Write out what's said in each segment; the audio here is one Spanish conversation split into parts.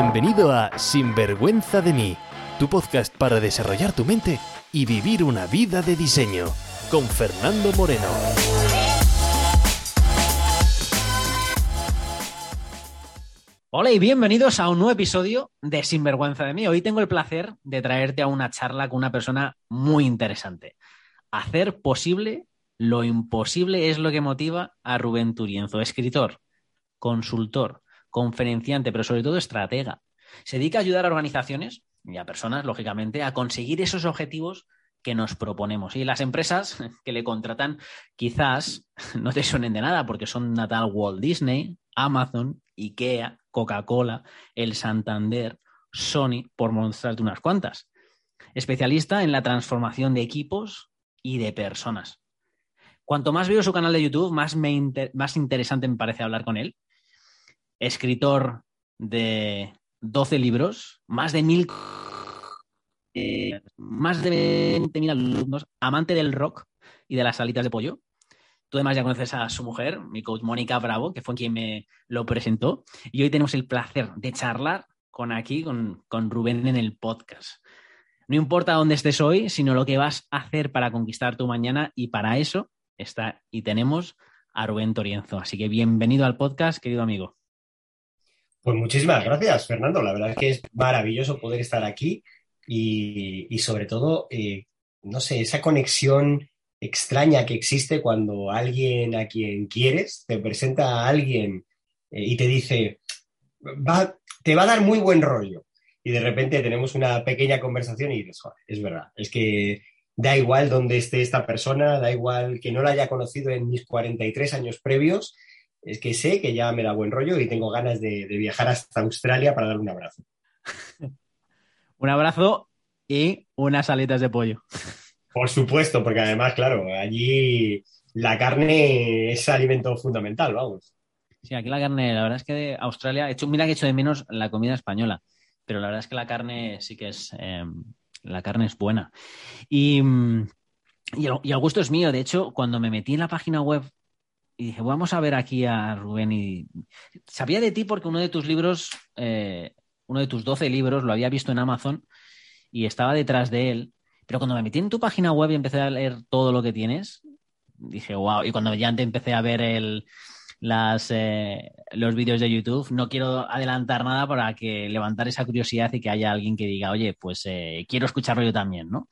Bienvenido a Sinvergüenza de mí, tu podcast para desarrollar tu mente y vivir una vida de diseño, con Fernando Moreno. Hola y bienvenidos a un nuevo episodio de Sinvergüenza de mí. Hoy tengo el placer de traerte a una charla con una persona muy interesante. Hacer posible lo imposible es lo que motiva a Rubén Turienzo, escritor, consultor, conferenciante, pero sobre todo estratega. Se dedica a ayudar a organizaciones y a personas, lógicamente, a conseguir esos objetivos que nos proponemos. Y las empresas que le contratan quizás no te suenen de nada porque son natal Walt Disney, Amazon, IKEA, Coca-Cola, el Santander, Sony, por mostrarte unas cuantas. Especialista en la transformación de equipos y de personas. Cuanto más veo su canal de YouTube, más, más interesante me parece hablar con él. Escritor de 12 libros, más de mil eh, más de 20.000 alumnos, amante del rock y de las salitas de pollo. Tú además ya conoces a su mujer, mi coach Mónica Bravo, que fue quien me lo presentó. Y hoy tenemos el placer de charlar con aquí, con, con Rubén en el podcast. No importa dónde estés hoy, sino lo que vas a hacer para conquistar tu mañana y para eso está y tenemos a Rubén Torienzo. Así que bienvenido al podcast, querido amigo. Pues muchísimas gracias, Fernando. La verdad es que es maravilloso poder estar aquí y, sobre todo, eh, no sé, esa conexión extraña que existe cuando alguien a quien quieres te presenta a alguien eh, y te dice, va, te va a dar muy buen rollo. Y de repente tenemos una pequeña conversación y dices, es verdad, es que da igual dónde esté esta persona, da igual que no la haya conocido en mis 43 años previos, es que sé que ya me da buen rollo y tengo ganas de, viajar hasta Australia para dar un abrazo. un abrazo y unas aletas de pollo. Por supuesto, porque además, claro, allí la carne es alimento fundamental, vamos. Sí, aquí la carne, la verdad es que de Australia, he hecho, mira que he hecho de menos la comida española, pero la verdad es que la carne sí que es, em, la carne es buena. Y, y, el, gusto es mío. De hecho, cuando me metí en la página web y dije, vamos a ver aquí a Rubén y sabía de ti porque uno de tus libros, eh, uno de tus 12 libros, lo había visto en Amazon y estaba detrás de él. Pero cuando me metí en tu página web y empecé a leer todo lo que tienes, dije, wow. Y cuando ya empecé a ver el, las, eh, los vídeos de YouTube. No quiero adelantar nada para que levantar esa curiosidad y que haya alguien que diga, oye, pues eh, quiero escucharlo yo también, ¿no?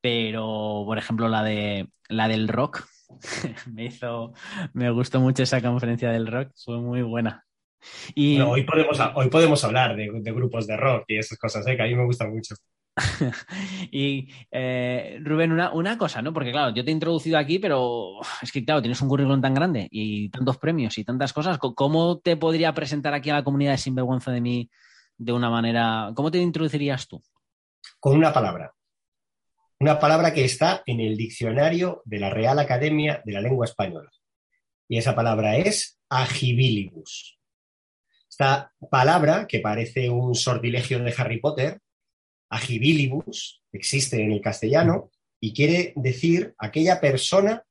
Pero, por ejemplo, la, de, la del rock, me hizo, me gustó mucho esa conferencia del rock, fue muy buena. Y... hoy, podemos, hoy podemos hablar de, de, grupos de rock y esas cosas, ¿eh? que a mí me gusta mucho. y eh, Rubén, una, cosa, ¿no? Porque claro, yo te he introducido aquí, pero es que claro, tienes un currículum tan grande y tantos premios y tantas cosas. ¿Cómo te podría presentar aquí a la comunidad de Sinvergüenza de mí de una manera? ¿Cómo te introducirías tú? Con una palabra. Una palabra que está en el diccionario de la Real Academia de la Lengua Española. Y esa palabra es agibilibus. Esta palabra, que parece un sortilegio de Harry Potter, agibilibus, existe en el castellano, y quiere decir aquella persona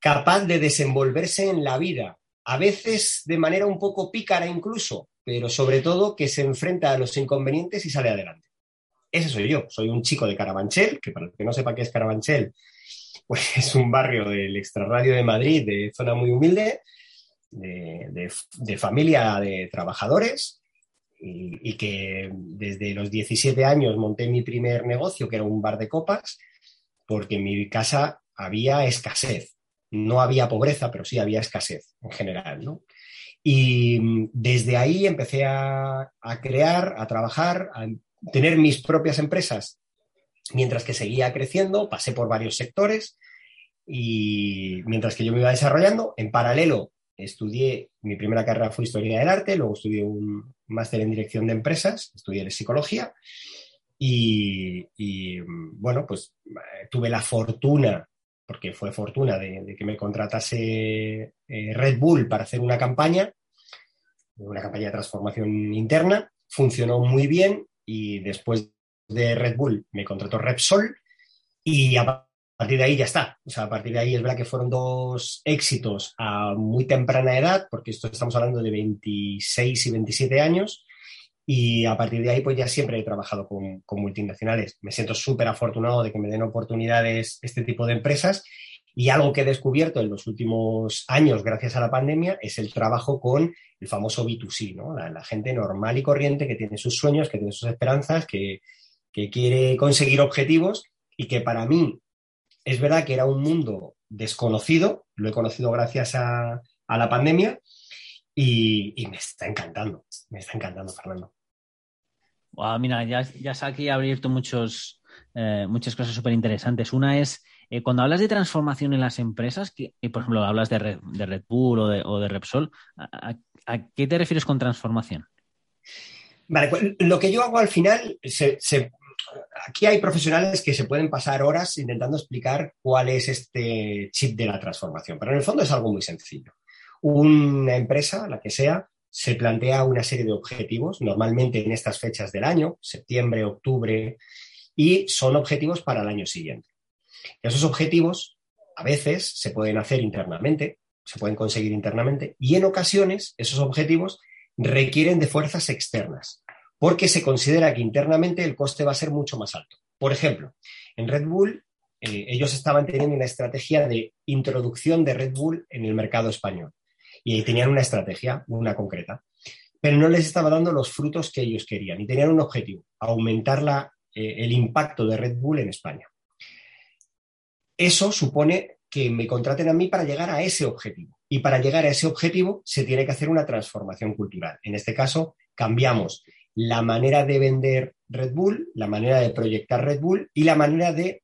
capaz de desenvolverse en la vida, a veces de manera un poco pícara incluso, pero sobre todo que se enfrenta a los inconvenientes y sale adelante. Ese soy yo, soy un chico de Carabanchel, que para el que no sepa qué es Carabanchel, pues es un barrio del extrarradio de Madrid, de zona muy humilde, de familia de trabajadores, y, que desde los 17 años monté mi primer negocio, que era un bar de copas, porque en mi casa había escasez. No había pobreza, pero sí había escasez en general, ¿no? Y desde ahí empecé a, a crear, a trabajar, a tener mis propias empresas. Mientras que seguía creciendo, pasé por varios sectores y mientras que yo me iba desarrollando, en paralelo estudié, mi primera carrera fue Historia del Arte, luego estudié un máster en Dirección de Empresas, estudié Psicología y, bueno, pues eh, tuve la fortuna, porque fue fortuna, de, que me contratase eh, Red Bull para hacer una campaña, una campaña de transformación interna, funcionó muy bien y después de Red Bull me contrató Repsol y a partir de ahí ya está. O sea, a partir de ahí es verdad que fueron dos éxitos a muy temprana edad, porque esto estamos hablando de 26 y 27 años, Y a partir de ahí, pues ya siempre he trabajado con, con multinacionales. Me siento súper afortunado de que me den oportunidades este tipo de empresas. Y algo que he descubierto en los últimos años, gracias a la pandemia, es el trabajo con el famoso B2C, ¿no? La, gente normal y corriente que tiene sus sueños, que tiene sus esperanzas, que, que quiere conseguir objetivos y que para mí es verdad que era un mundo desconocido, lo he conocido gracias a, a la pandemia y, me está encantando, me está encantando, Fernando. mira, ya, ya has aquí abierto muchos, eh, muchas cosas súper interesantes. Una es, eh, cuando hablas de transformación en las empresas, que, por ejemplo, hablas de Red, de Bull o de, o de Repsol, ¿a, qué te refieres con transformación? Vale, pues, lo que yo hago al final, aquí hay profesionales que se pueden pasar horas intentando explicar cuál es este chip de la transformación, pero en el fondo es algo muy sencillo una empresa, la que sea, se plantea una serie de objetivos, normalmente en estas fechas del año, septiembre, octubre, y son objetivos para el año siguiente. Esos objetivos a veces se pueden hacer internamente, se pueden conseguir internamente, y en ocasiones esos objetivos requieren de fuerzas externas, porque se considera que internamente el coste va a ser mucho más alto. Por ejemplo, en Red Bull, eh, ellos estaban teniendo una estrategia de introducción de Red Bull en el mercado español y tenían una estrategia, una concreta, pero no les estaba dando los frutos que ellos querían y tenían un objetivo, aumentar la, eh, el impacto de Red Bull en España. Eso supone que me contraten a mí para llegar a ese objetivo. Y para llegar a ese objetivo se tiene que hacer una transformación cultural. En este caso, cambiamos la manera de vender Red Bull, la manera de proyectar Red Bull y la manera de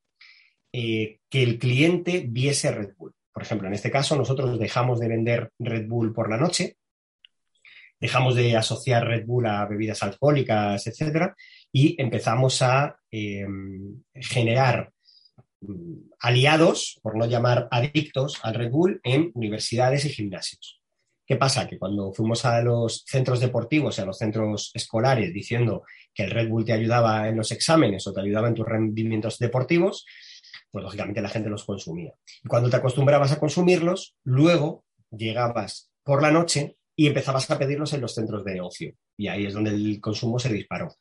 eh, que el cliente viese Red Bull. Por ejemplo, en este caso, nosotros dejamos de vender Red Bull por la noche, dejamos de asociar Red Bull a bebidas alcohólicas, etcétera, y empezamos a em, generar aliados, por no llamar adictos, al Red Bull en universidades y gimnasios. ¿Qué pasa? Que cuando fuimos a los centros deportivos y a los centros escolares diciendo que el Red Bull te ayudaba en los exámenes o te ayudaba en tus rendimientos deportivos, pues lógicamente la gente los consumía. Y cuando te acostumbrabas a consumirlos, luego llegabas por la noche y empezabas a pedirlos en los centros de ocio. Y ahí es donde el consumo se disparó.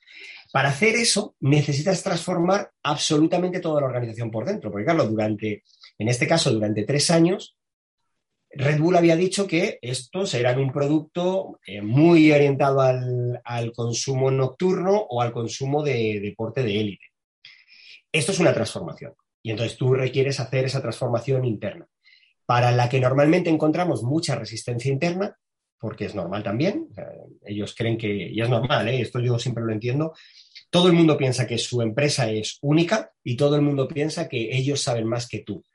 Para hacer eso, necesitas transformar absolutamente toda la organización por dentro. Porque, claro, durante, en este caso, durante tres años, Red Bull había dicho que estos eran un producto eh, muy orientado al, al, consumo nocturno o al consumo de deporte de élite. Esto es una transformación. Y entonces tú requieres hacer esa transformación interna, para la que normalmente encontramos mucha resistencia interna, porque es normal también. ellos creen que, y es normal, ¿eh? esto yo siempre lo entiendo, todo el mundo piensa que su empresa es única y todo el mundo piensa que ellos saben más que tú.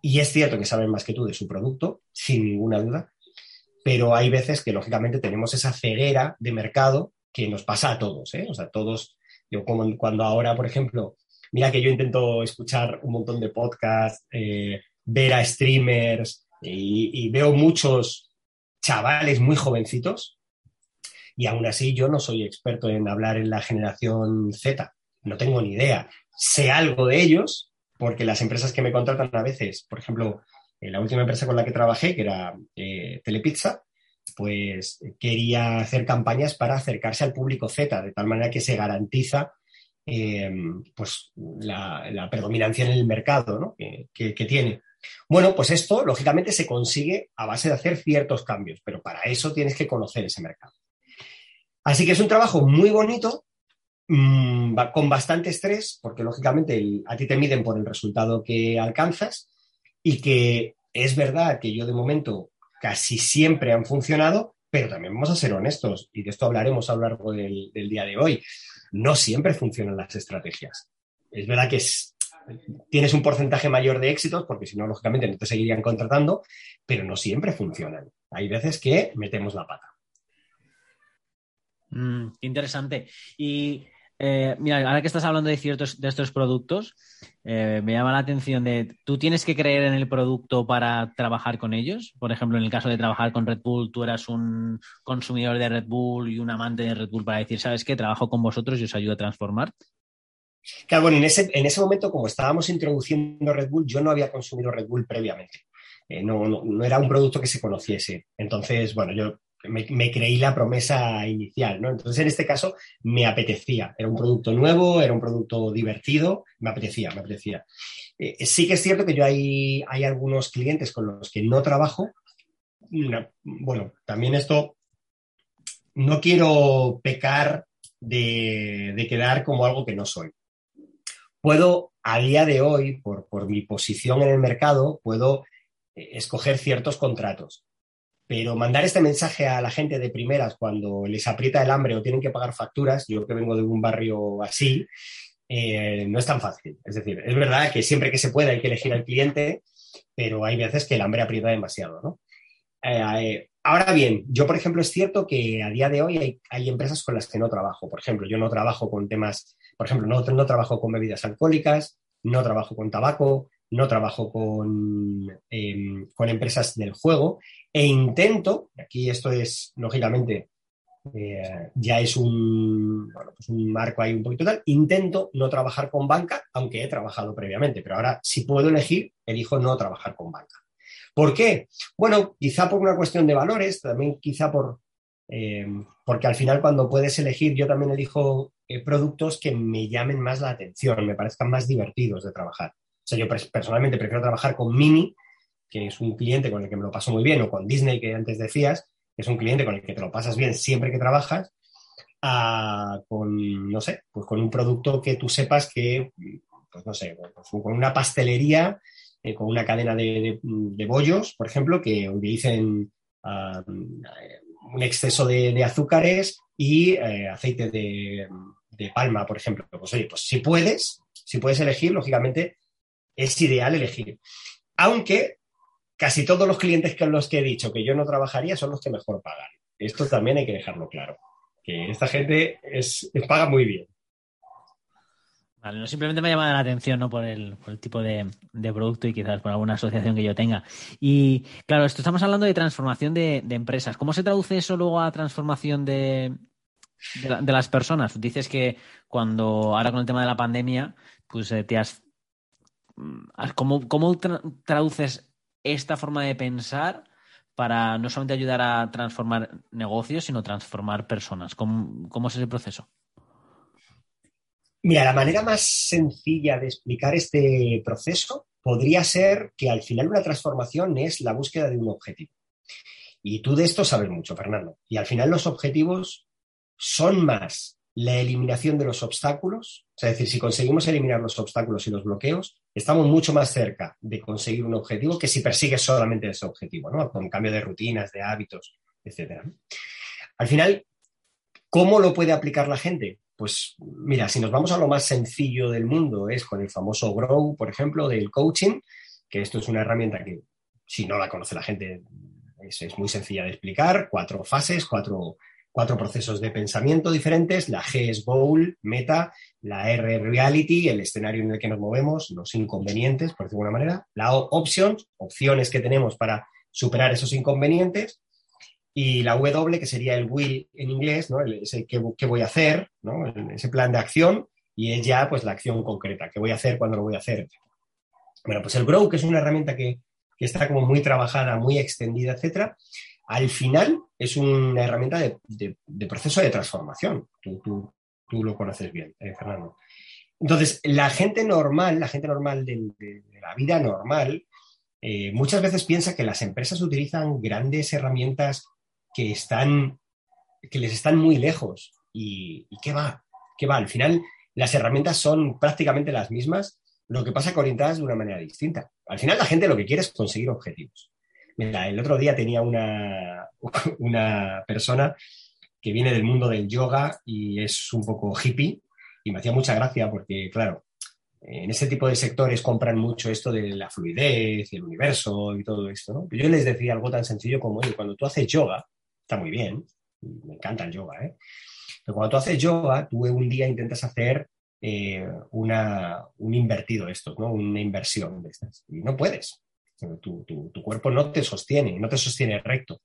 Y es cierto que saben más que tú de su producto, sin ninguna duda, pero hay veces que lógicamente tenemos esa ceguera de mercado que nos pasa a todos. ¿eh? O sea, todos, yo como cuando ahora, por ejemplo, Mira que yo intento escuchar un montón de podcasts, eh, ver a streamers y, veo muchos chavales muy jovencitos y aún así yo no soy experto en hablar en la generación Z, no tengo ni idea. Sé algo de ellos porque las empresas que me contratan a veces, por ejemplo, la última empresa con la que trabajé, que era eh, Telepizza, pues quería hacer campañas para acercarse al público Z, de tal manera que se garantiza eh, pues la, predominancia en el mercado que, tiene. Bueno, pues esto lógicamente se consigue a base de hacer ciertos cambios, pero para eso tienes que conocer ese mercado. Así que es un trabajo muy bonito, mm, con bastante estrés, porque lógicamente a ti te miden por el resultado que alcanzas y que es verdad que yo de momento casi siempre han funcionado, pero también vamos a ser honestos, y de esto hablaremos a lo largo del día de hoy no siempre funcionan las estrategias. Es verdad que tienes un porcentaje mayor de éxitos, porque si no, lógicamente no te seguirían contratando, pero no siempre funcionan. Hay veces que metemos la pata. Mm, interesante. Y eh, mira, ahora que estás hablando de ciertos de estos productos, eh, me llama la atención de tú tienes que creer en el producto para trabajar con ellos. Por ejemplo, en el caso de trabajar con Red Bull, tú eras un consumidor de Red Bull y un amante de Red Bull para decir, ¿sabes qué? Trabajo con vosotros y os ayudo a transformar. Claro, bueno, en ese, en ese momento, como estábamos introduciendo Red Bull, yo no había consumido Red Bull previamente. Eh, no, no, era un producto que se conociese. Entonces, bueno, yo me, creí la promesa inicial, ¿no? Entonces, en este caso, me apetecía. Era un producto nuevo, era un producto divertido, me apetecía, me apetecía. Eh, sí que es cierto que yo hay, hay algunos clientes con los que no trabajo. bueno, también esto, no quiero pecar de, de, quedar como algo que no soy. Puedo, a día de hoy, por, mi posición en el mercado, puedo eh, escoger ciertos contratos pero mandar este mensaje a la gente de primeras cuando les aprieta el hambre o tienen que pagar facturas, yo que vengo de un barrio así, eh, no es tan fácil. Es decir, es verdad que siempre que se puede hay que elegir al cliente, pero hay veces que el hambre aprieta demasiado, ¿no? Eh, ahora bien, yo, por ejemplo, es cierto que a día de hoy hay, hay, empresas con las que no trabajo. Por ejemplo, yo no trabajo con temas, por ejemplo, no, trabajo con bebidas alcohólicas, no trabajo con tabaco, no trabajo con, em, con empresas del juego e intento, aquí esto es, lógicamente, eh, ya es un, pues un marco ahí un poquito tal, intento no trabajar con banca, aunque he trabajado previamente, pero ahora si puedo elegir, elijo no trabajar con banca. ¿Por qué? Bueno, quizá por una cuestión de valores, también quizá por, em, porque al final cuando puedes elegir, yo también elijo eh, productos que me llamen más la atención, me parezcan más divertidos de trabajar. O sea, yo personalmente prefiero trabajar con Mini, que es un cliente con el que me lo paso muy bien, o con Disney, que antes decías, que es un cliente con el que te lo pasas bien siempre que trabajas, con, no sé, pues con un producto que tú sepas que, pues no sé, pues con una pastelería, eh, con una cadena de, bollos, por ejemplo, que utilicen un exceso de, azúcares y eh, aceite de, palma, por ejemplo. Pues oye, pues si puedes, si puedes elegir, lógicamente es ideal elegir. Aunque casi todos los clientes con los que he dicho que yo no trabajaría son los que mejor pagan. Esto también hay que dejarlo claro. Que esta gente es, paga muy bien. Vale, no simplemente me llama la atención ¿no? por, el, tipo de, producto y quizás por alguna asociación que yo tenga. Y claro, esto estamos hablando de transformación de, empresas. ¿Cómo se traduce eso luego a transformación de, de, las personas? Dices que cuando ahora con el tema de la pandemia, pues eh, te has Mm, ¿Cómo, traduces esta forma de pensar para no solamente ayudar a transformar negocios, sino transformar personas? ¿Cómo, es ese proceso? Mira, la manera más sencilla de explicar este proceso podría ser que al final una transformación es la búsqueda de un objetivo. Y tú de esto sabes mucho, Fernando. Y al final los objetivos son más la eliminación de los obstáculos, es decir, si conseguimos eliminar los obstáculos y los bloqueos, estamos mucho más cerca de conseguir un objetivo que si persigues solamente ese objetivo, ¿no? Con cambio de rutinas, de hábitos, etc. Al final, ¿cómo lo puede aplicar la gente? Pues mira, si nos vamos a lo más sencillo del mundo, es con el famoso Grow, por ejemplo, del coaching, que esto es una herramienta que si no la conoce la gente es, muy sencilla de explicar, cuatro fases, cuatro cuatro procesos de pensamiento diferentes. La G es goal, meta, la R reality, el escenario en el que nos movemos, los inconvenientes, por decirlo de alguna manera. La O options, opciones que tenemos para superar esos inconvenientes. Y la W, que sería el will en inglés, ¿no? ese qué, voy a hacer, ¿no? ese plan de acción. Y es ya pues la acción concreta, qué voy a hacer, cuándo lo voy a hacer. Bueno, pues el Grow, que es una herramienta que, que está como muy trabajada, muy extendida, etcétera, al final es una herramienta de, proceso de transformación. Tú, lo conoces bien, eh, Fernando. Entonces, la gente normal, la gente normal de, la vida normal, eh, muchas veces piensa que las empresas utilizan grandes herramientas que están, que les están muy lejos. ¿Y, qué va? ¿Qué va? Al final, las herramientas son prácticamente las mismas, lo que pasa que orientadas de una manera distinta. Al final, la gente lo que quiere es conseguir objetivos. Mira, el otro día tenía una, una persona que viene del mundo del yoga y es un poco hippie y me hacía mucha gracia porque, claro, en ese tipo de sectores compran mucho esto de la fluidez y el universo y todo esto, yo les decía algo tan sencillo como, oye, cuando tú haces yoga, está muy bien, me encanta el yoga, ¿eh? Pero cuando tú haces yoga, tú un día intentas hacer eh, una, un invertido esto, ¿no? Una inversión de estas. Y no puedes. Tu, cuerpo no te sostiene, no te sostiene recto.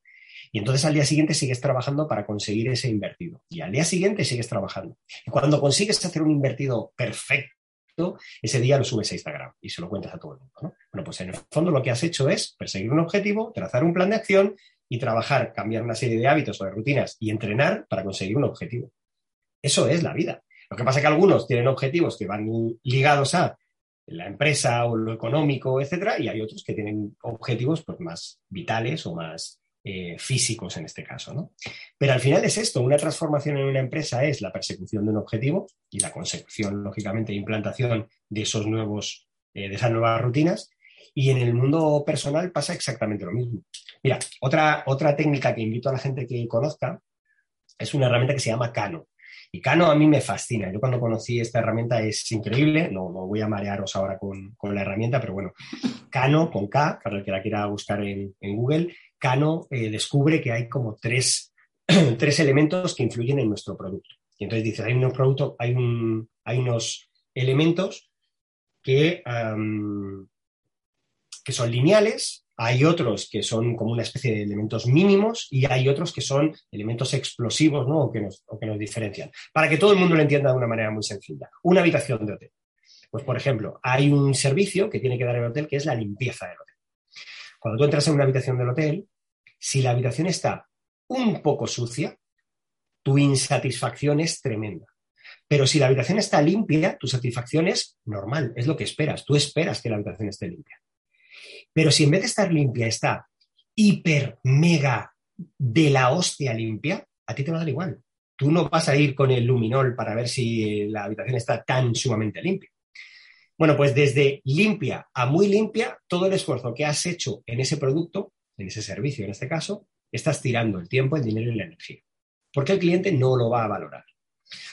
Y entonces al día siguiente sigues trabajando para conseguir ese invertido. Y al día siguiente sigues trabajando. Y cuando consigues hacer un invertido perfecto, ese día lo subes a Instagram y se lo cuentas a todo el mundo. Bueno, pues en el fondo lo que has hecho es perseguir un objetivo, trazar un plan de acción y trabajar, cambiar una serie de hábitos o de rutinas y entrenar para conseguir un objetivo. Eso es la vida. Lo que pasa es que algunos tienen objetivos que van ligados a la empresa o lo económico, etcétera, y hay otros que tienen objetivos pues, más vitales o más eh, físicos en este caso. ¿no? Pero al final es esto, una transformación en una empresa es la persecución de un objetivo y la consecución, lógicamente, implantación de esos nuevos, eh, de esas nuevas rutinas. Y en el mundo personal pasa exactamente lo mismo. Mira, otra, otra técnica que invito a la gente que conozca es una herramienta que se llama Cano. Y Cano a mí me fascina. Yo cuando conocí esta herramienta es increíble. No, no voy a marearos ahora con, la herramienta, pero bueno, Cano con K, para el que la quiera buscar en, Google, Cano eh, descubre que hay como tres, tres, elementos que influyen en nuestro producto. Y entonces dice, hay unos productos, hay, un, hay unos elementos que, que son lineales, hay otros que son como una especie de elementos mínimos y hay otros que son elementos explosivos ¿no? o, que nos, que nos diferencian. Para que todo el mundo lo entienda de una manera muy sencilla. Una habitación de hotel. Pues, por ejemplo, hay un servicio que tiene que dar el hotel que es la limpieza del hotel. Cuando tú entras en una habitación del hotel, si la habitación está un poco sucia, tu insatisfacción es tremenda. Pero si la habitación está limpia, tu satisfacción es normal, es lo que esperas. Tú esperas que la habitación esté limpia. Pero si en vez de estar limpia está hiper, mega de la hostia limpia, a ti te va a dar igual. Tú no vas a ir con el luminol para ver si la habitación está tan sumamente limpia. Bueno, pues desde limpia a muy limpia, todo el esfuerzo que has hecho en ese producto, en ese servicio en este caso, estás tirando el tiempo, el dinero y la energía. Porque el cliente no lo va a valorar.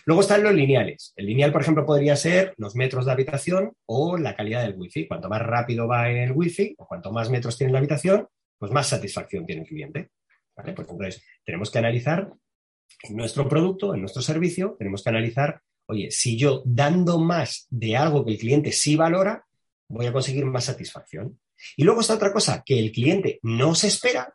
Luego están los lineales. El lineal, por ejemplo, podría ser los metros de habitación o la calidad del wifi. Cuanto más rápido va el wifi o cuanto más metros tiene la habitación, pues más satisfacción tiene el cliente. Pues entonces, tenemos que analizar en nuestro producto, en nuestro servicio, tenemos que analizar, oye, si yo dando más de algo que el cliente sí valora, voy a conseguir más satisfacción. Y luego está otra cosa que el cliente no se espera.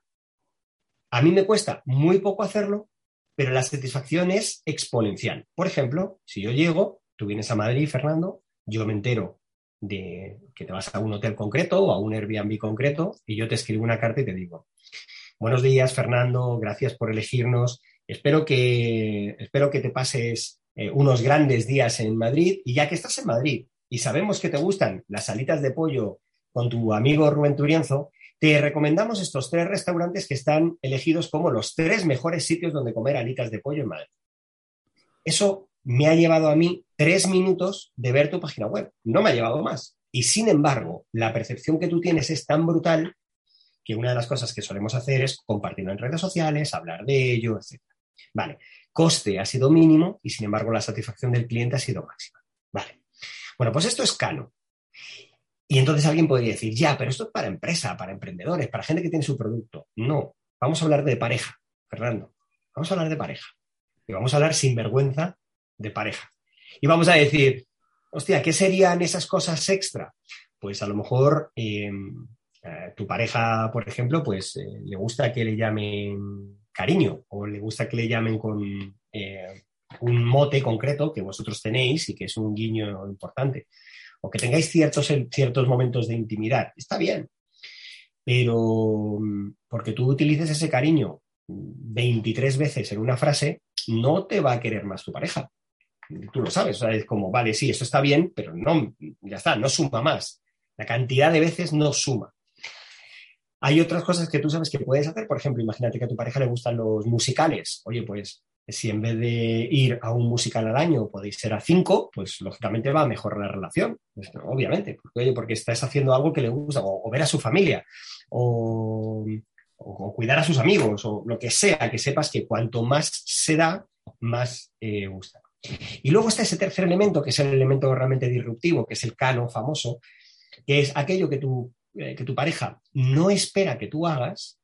A mí me cuesta muy poco hacerlo, pero la satisfacción es exponencial. Por ejemplo, si yo llego, tú vienes a Madrid, Fernando, yo me entero de que te vas a un hotel concreto o a un Airbnb concreto y yo te escribo una carta y te digo, buenos días, Fernando, gracias por elegirnos, espero que, espero que te pases eh, unos grandes días en Madrid y ya que estás en Madrid y sabemos que te gustan las salitas de pollo con tu amigo Rubén Turienzo, te recomendamos estos tres restaurantes que están elegidos como los tres mejores sitios donde comer alitas de pollo en Madrid. Eso me ha llevado a mí tres minutos de ver tu página web. No me ha llevado más. Y sin embargo, la percepción que tú tienes es tan brutal que una de las cosas que solemos hacer es compartirlo en redes sociales, hablar de ello, etc. Vale, coste ha sido mínimo y sin embargo la satisfacción del cliente ha sido máxima. Vale. Bueno, pues esto es Cano. Y entonces alguien podría decir, ya, pero esto es para empresa, para emprendedores, para gente que tiene su producto. No, vamos a hablar de pareja, Fernando. Vamos a hablar de pareja. Y vamos a hablar sin vergüenza de pareja. Y vamos a decir, hostia, ¿qué serían esas cosas extra? Pues a lo mejor em, eh, tu pareja, por ejemplo, pues eh, le gusta que le llamen cariño o le gusta que le llamen con eh, un mote concreto que vosotros tenéis y que es un guiño importante o que tengáis ciertos, ciertos momentos de intimidad, está bien. Pero mm, porque tú utilices ese cariño 23 veces en una frase, no te va a querer más tu pareja. Tú lo sabes, es como, vale, sí, eso está bien, pero no, ya está, no suma más. La cantidad de veces no suma. Hay otras cosas que tú sabes que puedes hacer, por ejemplo, imagínate que a tu pareja le gustan los musicales. Oye, pues si en vez de ir a un musical al año podéis ser a cinco, pues lógicamente va a mejorar la relación, pues, obviamente, porque, estás haciendo algo que le gusta, o, ver a su familia, o, cuidar a sus amigos, o lo que sea, que sepas que cuanto más se da, más eh, gusta. Y luego está ese tercer elemento, que es el elemento realmente disruptivo, que es el cano famoso, que es aquello que tu, eh, que tu pareja no espera que tú hagas,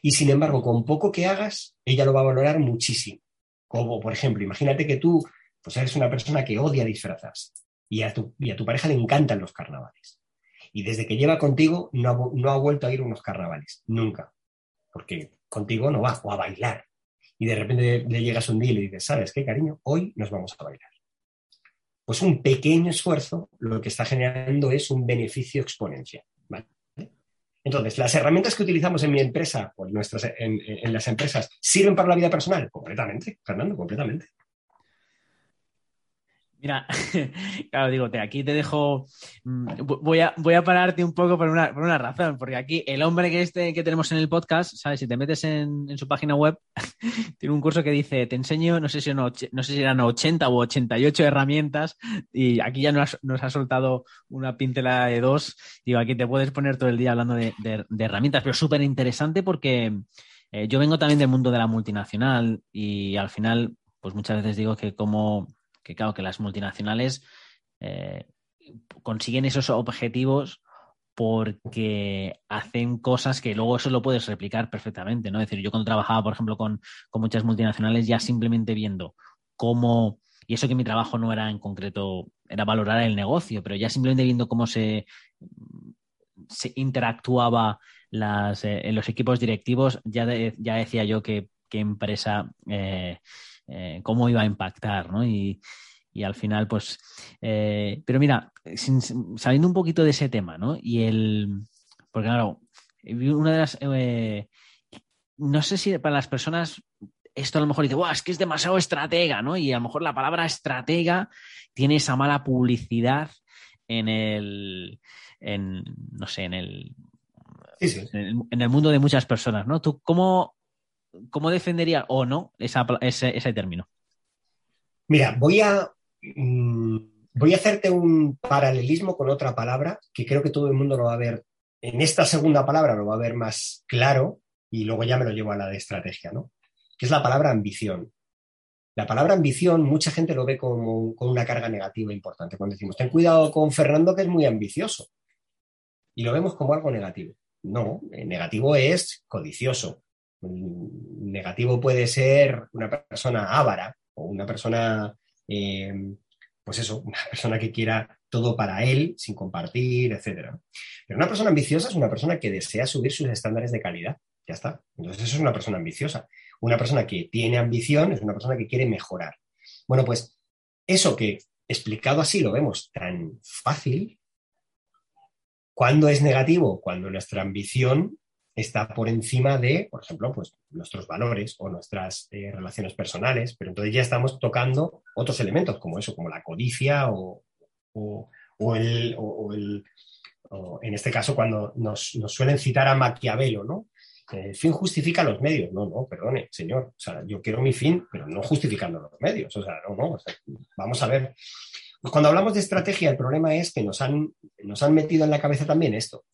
y sin embargo, con poco que hagas, ella lo va a valorar muchísimo. Como, por ejemplo, imagínate que tú pues eres una persona que odia disfrazarse y a tu, y a tu pareja le encantan los carnavales. Y desde que lleva contigo no ha, no ha vuelto a ir a unos carnavales, nunca. Porque contigo no va, o a bailar. Y de repente le llegas un día y le dices, ¿sabes qué, cariño? Hoy nos vamos a bailar. Pues un pequeño esfuerzo lo que está generando es un beneficio exponencial. Entonces, ¿las herramientas que utilizamos en mi empresa o en, nuestras, en las empresas sirven para la vida personal? Completamente, Fernando, completamente. Mira, claro, digo, aquí te dejo. Mm, voy a, voy a pararte un poco por una, por una razón, porque aquí el hombre que este que tenemos en el podcast, ¿sabes? Si te metes en, su página web, tiene un curso que dice: Te enseño, no sé si, no, no sé si eran 80 u 88 herramientas, y aquí ya nos, nos ha soltado una pintela de dos. Digo, aquí te puedes poner todo el día hablando de, herramientas, pero súper interesante porque eh, yo vengo también del mundo de la multinacional y al final, pues muchas veces digo que como que claro, que las multinacionales eh, consiguen esos objetivos porque hacen cosas que luego eso lo puedes replicar perfectamente, ¿no? Es decir, yo cuando trabajaba, por ejemplo, con, muchas multinacionales, ya simplemente viendo cómo, y eso que mi trabajo no era en concreto, era valorar el negocio, pero ya simplemente viendo cómo se, se interactuaba las, eh, en los equipos directivos, ya, ya decía yo que, empresa eh, eh, cómo iba a impactar, ¿no? Y, al final, pues, eh, pero mira, saliendo un poquito de ese tema, ¿no? Y el, porque claro, una de las, eh, no sé si para las personas esto a lo mejor dice, Buah, es que es demasiado estratega, ¿no? Y a lo mejor la palabra estratega tiene esa mala publicidad en el, en, no sé, en el, En, el, mundo de muchas personas, ¿no? ¿Tú cómo, ¿cómo defendería o no ese, término? Mira, voy a, mm, voy a hacerte un paralelismo con otra palabra que creo que todo el mundo lo va a ver. En esta segunda palabra lo va a ver más claro y luego ya me lo llevo a la de estrategia, ¿no? Que es la palabra ambición. La palabra ambición, mucha gente lo ve como, con una carga negativa importante. Cuando decimos, ten cuidado con Fernando, que es muy ambicioso. Y lo vemos como algo negativo. No, negativo es codicioso, negativo puede ser una persona ávara o una persona, eh, pues eso, una persona que quiera todo para él, sin compartir, etc. Pero una persona ambiciosa es una persona que desea subir sus estándares de calidad. Ya está. Entonces, eso es una persona ambiciosa. Una persona que tiene ambición es una persona que quiere mejorar. Bueno, pues eso que explicado así lo vemos tan fácil, ¿cuándo es negativo? Cuando nuestra ambición está por encima de, por ejemplo, pues, nuestros valores o nuestras eh, relaciones personales, pero entonces ya estamos tocando otros elementos como eso, como la codicia o, el, en este caso cuando nos, suelen citar a Maquiavelo, ¿no? El fin justifica los medios. No, no, perdone, señor. O sea, yo quiero mi fin, pero no justificando los medios. O sea, no, no. vamos a ver. Pues cuando hablamos de estrategia, el problema es que nos han, nos han metido en la cabeza también esto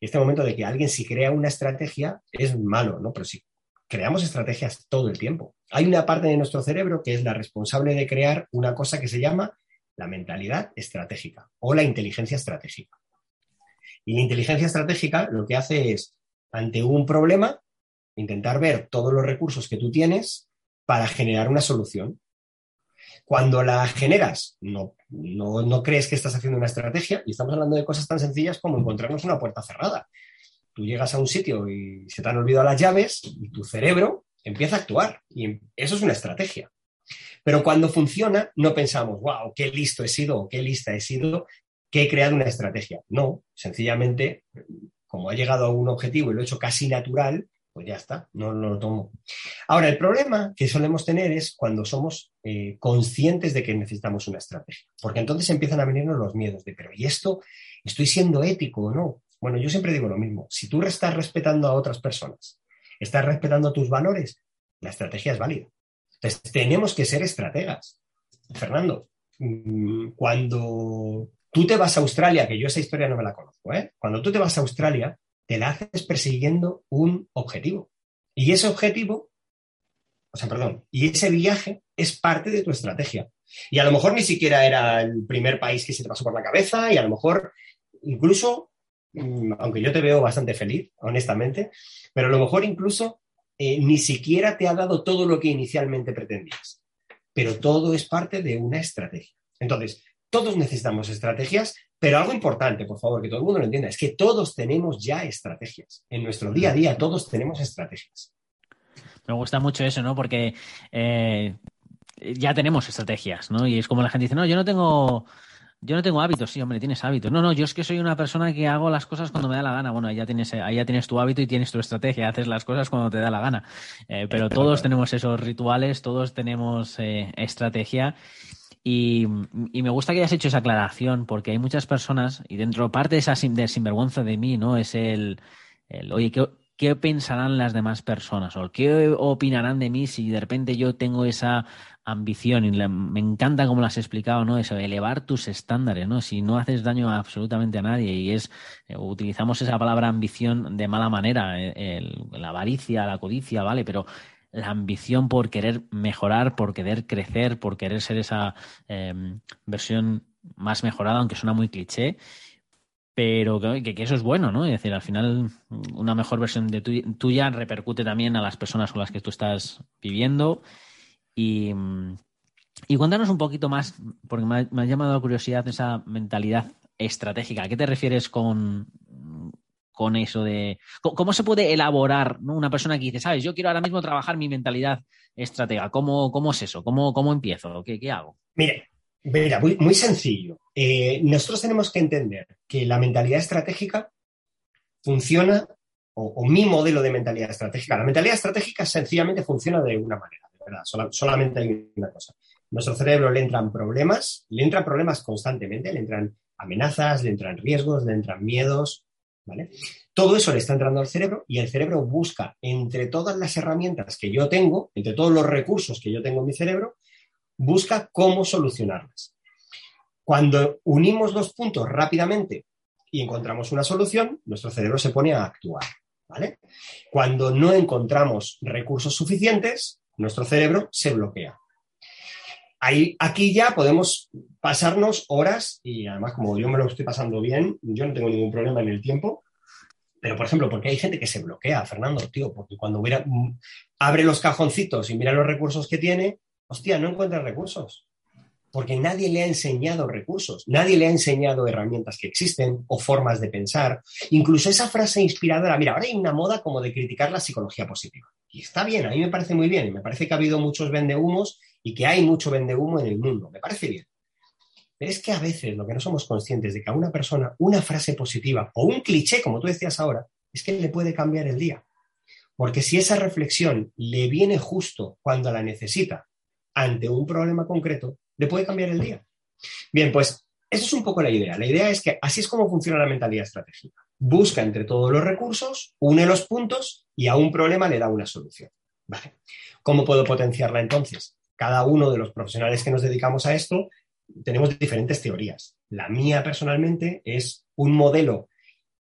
este momento de que alguien si crea una estrategia es malo, ¿no? Pero si creamos estrategias todo el tiempo. Hay una parte de nuestro cerebro que es la responsable de crear una cosa que se llama la mentalidad estratégica o la inteligencia estratégica. Y la inteligencia estratégica lo que hace es, ante un problema, intentar ver todos los recursos que tú tienes para generar una solución. Cuando la generas, no, no, crees que estás haciendo una estrategia y estamos hablando de cosas tan sencillas como encontrarnos una puerta cerrada. Tú llegas a un sitio y se te han olvidado las llaves y tu cerebro empieza a actuar y eso es una estrategia. Pero cuando funciona, no pensamos, wow, qué listo he sido o qué lista he sido, que he creado una estrategia. No, sencillamente, como ha llegado a un objetivo y lo he hecho casi natural, pues ya está, no, lo tomo. Ahora, el problema que solemos tener es cuando somos eh, conscientes de que necesitamos una estrategia, porque entonces empiezan a venirnos los miedos de, pero ¿y esto? ¿Estoy siendo ético o no? Bueno, yo siempre digo lo mismo, si tú estás respetando a otras personas, estás respetando tus valores, la estrategia es válida. Entonces, tenemos que ser estrategas. Fernando, mm, cuando tú te vas a Australia, que yo esa historia no me la conozco, ¿eh? cuando tú te vas a Australia, te la haces persiguiendo un objetivo. Y ese objetivo, o sea, perdón, y ese viaje es parte de tu estrategia. Y a lo mejor ni siquiera era el primer país que se te pasó por la cabeza y a lo mejor incluso, mm, aunque yo te veo bastante feliz, honestamente, pero a lo mejor incluso eh, ni siquiera te ha dado todo lo que inicialmente pretendías. Pero todo es parte de una estrategia. Entonces, todos necesitamos estrategias, pero algo importante, por favor, que todo el mundo lo entienda, es que todos tenemos ya estrategias. En nuestro día a día todos tenemos estrategias. Me gusta mucho eso, ¿no? Porque eh, ya tenemos estrategias, ¿no? Y es como la gente dice, no, yo no tengo Yo no tengo hábitos, sí, hombre, tienes hábitos. No, no, yo es que soy una persona que hago las cosas cuando me da la gana. Bueno, ahí ya tienes, ahí ya tienes tu hábito y tienes tu estrategia, haces las cosas cuando te da la gana. Eh, pero todos tenemos esos rituales, todos tenemos eh, estrategia. Y, me gusta que hayas hecho esa aclaración, porque hay muchas personas, y dentro parte de esa sinvergüenza de mí, ¿no? Es el, el oye, ¿qué, ¿qué pensarán las demás personas? ¿O qué opinarán de mí si de repente yo tengo esa ambición? Y me encanta como lo has explicado, ¿no? Eso, elevar tus estándares, ¿no? Si no haces daño absolutamente a nadie y es, eh, utilizamos esa palabra ambición de mala manera, eh, la avaricia, la codicia, ¿vale? Pero la ambición por querer mejorar, por querer crecer, por querer ser esa em, versión más mejorada, aunque suena muy cliché, pero que, eso es bueno, ¿no? Es decir, al final una mejor versión de tuya repercute también a las personas con las que tú estás viviendo. Y, y cuéntanos un poquito más, porque me ha, llamado la curiosidad esa mentalidad estratégica. ¿A qué te refieres con, con eso de cómo se puede elaborar una persona que dice, sabes, yo quiero ahora mismo trabajar mi mentalidad estratégica? ¿Cómo, cómo es eso? ¿Cómo, cómo empiezo? ¿Qué, ¿Qué, hago? Mire, Mira, muy, sencillo. Eh, nosotros tenemos que entender que la mentalidad estratégica funciona, o, mi modelo de mentalidad estratégica, la mentalidad estratégica sencillamente funciona de una manera, de verdad, solamente hay una cosa. Nuestro cerebro le entran problemas, le entran problemas constantemente, le entran amenazas, le entran riesgos, le entran miedos, ¿vale? Todo eso le está entrando al cerebro y el cerebro busca entre todas las herramientas que yo tengo, entre todos los recursos que yo tengo en mi cerebro, busca cómo solucionarlas. Cuando unimos los puntos rápidamente y encontramos una solución, nuestro cerebro se pone a actuar. Cuando no encontramos recursos suficientes, nuestro cerebro se bloquea. Ahí, aquí ya podemos pasarnos horas y además como yo me lo estoy pasando bien, yo no tengo ningún problema en el tiempo, pero, por ejemplo, porque hay gente que se bloquea, Fernando, tío, porque cuando abre los cajoncitos y mira los recursos que tiene, hostia, no encuentra recursos. Porque nadie le ha enseñado recursos, nadie le ha enseñado herramientas que existen o formas de pensar. Incluso esa frase inspiradora, mira, ahora hay una moda como de criticar la psicología positiva. Y está bien, a mí me parece muy bien, me parece que ha habido muchos vendehumos y que hay mucho vendehumo en el mundo, me parece bien. Pero es que a veces lo que no somos conscientes de que a una persona una frase positiva o un cliché, como tú decías ahora, es que le puede cambiar el día. Porque si esa reflexión le viene justo cuando la necesita ante un problema concreto, le puede cambiar el día. Bien, pues eso es un poco la idea. La idea es que así es como funciona la mentalidad estratégica. Busca entre todos los recursos, une los puntos y a un problema le da una solución. ¿Cómo puedo potenciarla entonces? Cada uno de los profesionales que nos dedicamos a esto tenemos diferentes teorías. La mía personalmente es un modelo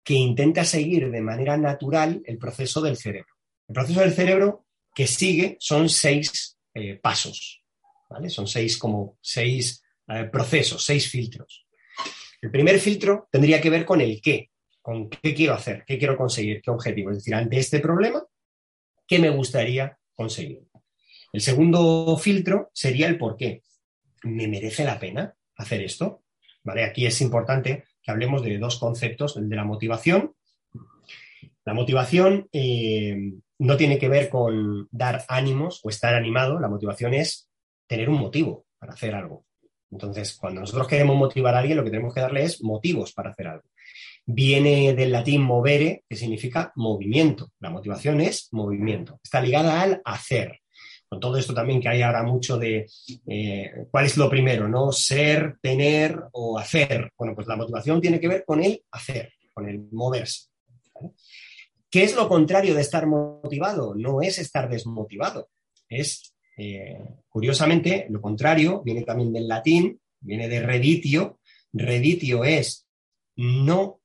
que intenta seguir de manera natural el proceso del cerebro. El proceso del cerebro que sigue son seis eh, pasos. Son seis como seis eh, procesos, seis filtros. El primer filtro tendría que ver con el qué, con qué quiero hacer, qué quiero conseguir, qué objetivo. Es decir, ante este problema, ¿qué me gustaría conseguir? El segundo filtro sería el por qué. ¿Me merece la pena hacer esto? ¿Vale? Aquí es importante que hablemos de dos conceptos, el de la motivación. La motivación eh, no tiene que ver con dar ánimos o estar animado, la motivación es tener un motivo para hacer algo. Entonces, cuando nosotros queremos motivar a alguien, lo que tenemos que darle es motivos para hacer algo. Viene del latín movere, que significa movimiento. La motivación es movimiento. Está ligada al hacer. Con todo esto también que hay ahora mucho de eh, cuál es lo primero, ¿no? Ser, tener o hacer. Bueno, pues la motivación tiene que ver con el hacer, con el moverse. ¿Qué es lo contrario de estar motivado? No es estar desmotivado, es eh, curiosamente, lo contrario, viene también del latín, viene de reditio. Reditio es no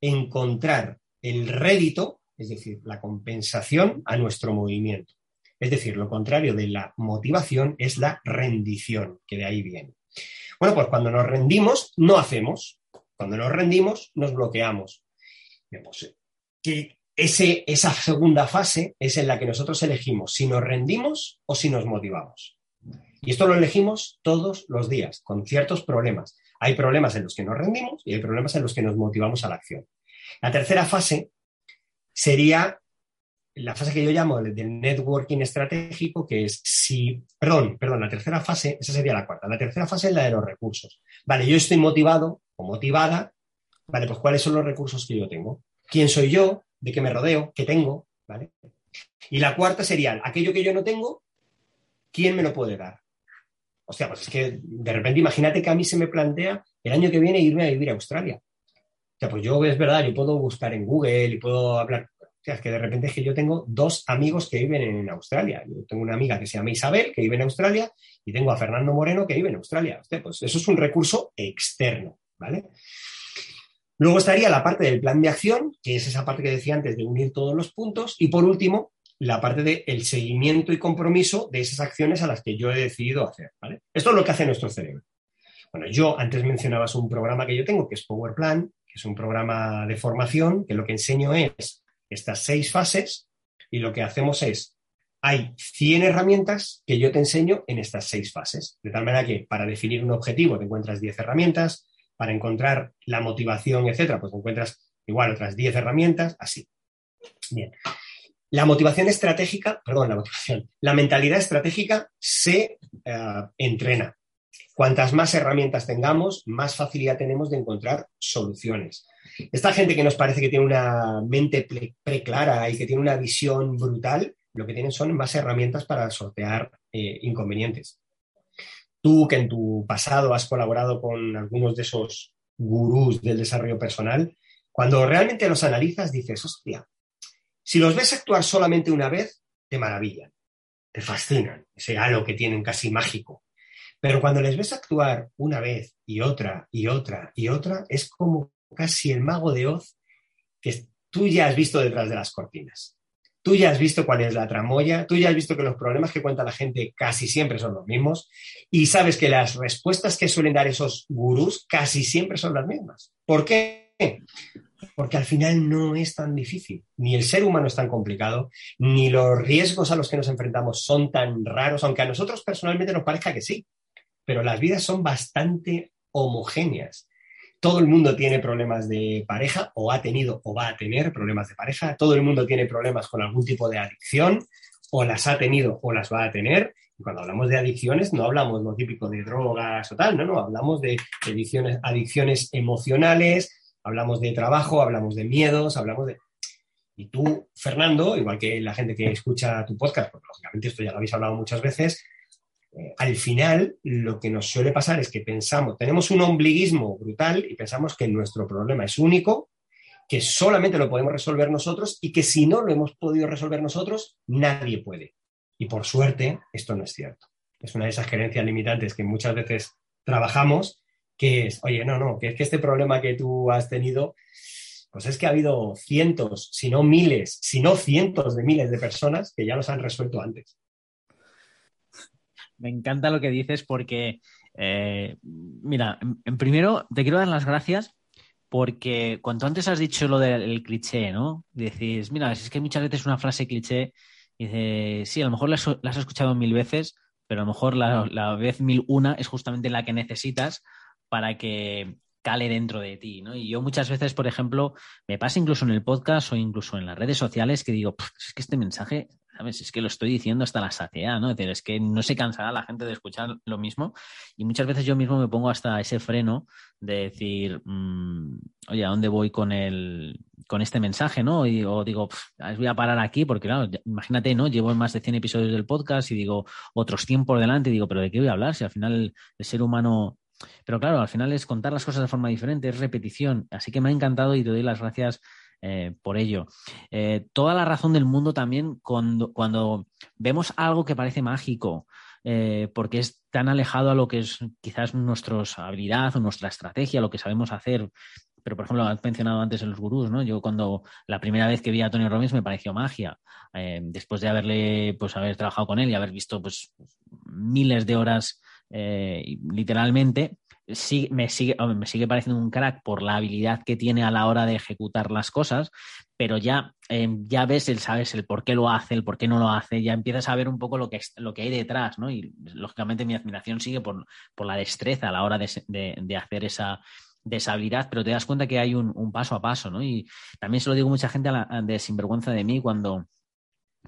encontrar el rédito, es decir, la compensación a nuestro movimiento. Es decir, lo contrario de la motivación es la rendición, que de ahí viene. Bueno, pues cuando nos rendimos, no hacemos. Cuando nos rendimos, nos bloqueamos. Pues, ¿qué, esa segunda fase es en la que nosotros elegimos si nos rendimos o si nos motivamos. Y esto lo elegimos todos los días, con ciertos problemas. Hay problemas en los que nos rendimos y hay problemas en los que nos motivamos a la acción. La tercera fase sería la fase que yo llamo del networking estratégico, que es si, perdón, perdón, la tercera fase, esa sería la cuarta. La tercera fase es la de los recursos. Vale, yo estoy motivado o motivada, vale, pues cuáles son los recursos que yo tengo. ¿Quién soy yo? ¿De qué me rodeo? ¿Qué tengo? ¿Vale? Y la cuarta sería aquello que yo no tengo, ¿quién me lo puede dar? O sea, pues es que de repente imagínate que a mí se me plantea el año que viene irme a vivir a Australia. O sea, pues yo es verdad, yo puedo buscar en Google y puedo hablar o sea, es que de repente es que yo tengo dos amigos que viven en Australia. Yo tengo una amiga que se llama Isabel, que vive en Australia, y tengo a Fernando Moreno, que vive en Australia. pues eso es un recurso externo, ¿vale? Luego estaría la parte del plan de acción, que es esa parte que decía antes de unir todos los puntos. Y por último, la parte del seguimiento y compromiso de esas acciones a las que yo he decidido hacer, ¿vale? Esto es lo que hace nuestro cerebro. Bueno, yo antes mencionabas un programa que yo tengo, que es Power Plan, que es un programa de formación, que lo que enseño es estas seis fases y lo que hacemos es, hay 100 herramientas que yo te enseño en estas seis fases. De tal manera que para definir un objetivo te encuentras 10 herramientas, para encontrar la motivación, etcétera, pues te encuentras igual otras 10 herramientas, así. Bien. La motivación estratégica, perdón, la motivación, la mentalidad estratégica se eh, entrena. Cuantas más herramientas tengamos, más facilidad tenemos de encontrar soluciones. Esta gente que nos parece que tiene una mente preclara y que tiene una visión brutal, lo que tienen son más herramientas para sortear eh, inconvenientes. Tú que en tu pasado has colaborado con algunos de esos gurús del desarrollo personal, cuando realmente los analizas dices, hostia, si los ves actuar solamente una vez, te maravillan, te fascinan, ese halo que tienen casi mágico. Pero cuando les ves actuar una vez y otra y otra y otra, es como casi el mago de Oz que tú ya has visto detrás de las cortinas. Tú ya has visto cuál es la tramoya, tú ya has visto que los problemas que cuenta la gente casi siempre son los mismos y sabes que las respuestas que suelen dar esos gurús casi siempre son las mismas. ¿Por qué? Porque al final no es tan difícil, ni el ser humano es tan complicado, ni los riesgos a los que nos enfrentamos son tan raros, aunque a nosotros personalmente nos parezca que sí, pero las vidas son bastante homogéneas. Todo el mundo tiene problemas de pareja o ha tenido o va a tener problemas de pareja. Todo el mundo tiene problemas con algún tipo de adicción o las ha tenido o las va a tener. Y cuando hablamos de adicciones no hablamos lo típico de drogas o tal, no, no, hablamos de adicciones, adicciones emocionales, hablamos de trabajo, hablamos de miedos, hablamos de... Y tú, Fernando, igual que la gente que escucha tu podcast, porque lógicamente esto ya lo habéis hablado muchas veces, al final lo que nos suele pasar es que pensamos, tenemos un ombliguismo brutal y pensamos que nuestro problema es único, que solamente lo podemos resolver nosotros y que si no lo hemos podido resolver nosotros, nadie puede. Y por suerte, esto no es cierto. Es una de esas creencias limitantes que muchas veces trabajamos, que es, oye, no, no, que es que este problema que tú has tenido, pues es que ha habido cientos, si no miles, si no cientos de miles de personas que ya los han resuelto antes me encanta lo que dices porque, eh, mira, en, primero te quiero dar las gracias porque cuanto antes has dicho lo del cliché, ¿no? Dices, mira, es que muchas veces una frase cliché, dice, sí, a lo mejor la, has escuchado mil veces, pero a lo mejor la, la, vez mil una es justamente la que necesitas para que cale dentro de ti, ¿no? Y yo muchas veces, por ejemplo, me pasa incluso en el podcast o incluso en las redes sociales que digo, es que este mensaje es que lo estoy diciendo hasta la saciedad, ¿no? Es decir, es que no se cansará la gente de escuchar lo mismo y muchas veces yo mismo me pongo hasta ese freno de decir, mm, oye, ¿a dónde voy con el con este mensaje, ¿no? Y, o digo, voy a parar aquí porque, claro, imagínate, ¿no? Llevo más de 100 episodios del podcast y digo, otros 100 por delante y digo, ¿pero de qué voy a hablar? Si al final el ser humano pero claro, al final es contar las cosas de forma diferente, es repetición. Así que me ha encantado y te doy las gracias eh, por ello. Eh, toda la razón del mundo también cuando, cuando vemos algo que parece mágico, eh, porque es tan alejado a lo que es quizás nuestra habilidad o nuestra estrategia, lo que sabemos hacer. Pero, por ejemplo, has mencionado antes en los gurús, ¿no? Yo cuando la primera vez que vi a Tony Robbins me pareció magia. después de haberle, pues haber trabajado con él y haber visto pues miles de horas literalmente, me, sigue, me sigue pareciendo un crack por la habilidad que tiene a la hora de ejecutar las cosas, pero ya, em, ya ves el, sabes, el por qué lo hace, el por qué no lo hace, ya empiezas a ver un poco lo que, lo que hay detrás, ¿no? Y lógicamente mi admiración sigue por, la destreza a la hora de, hacer esa, habilidad, pero te das cuenta que hay un, paso a paso, ¿no? Y también se lo digo mucha gente de sinvergüenza de mí cuando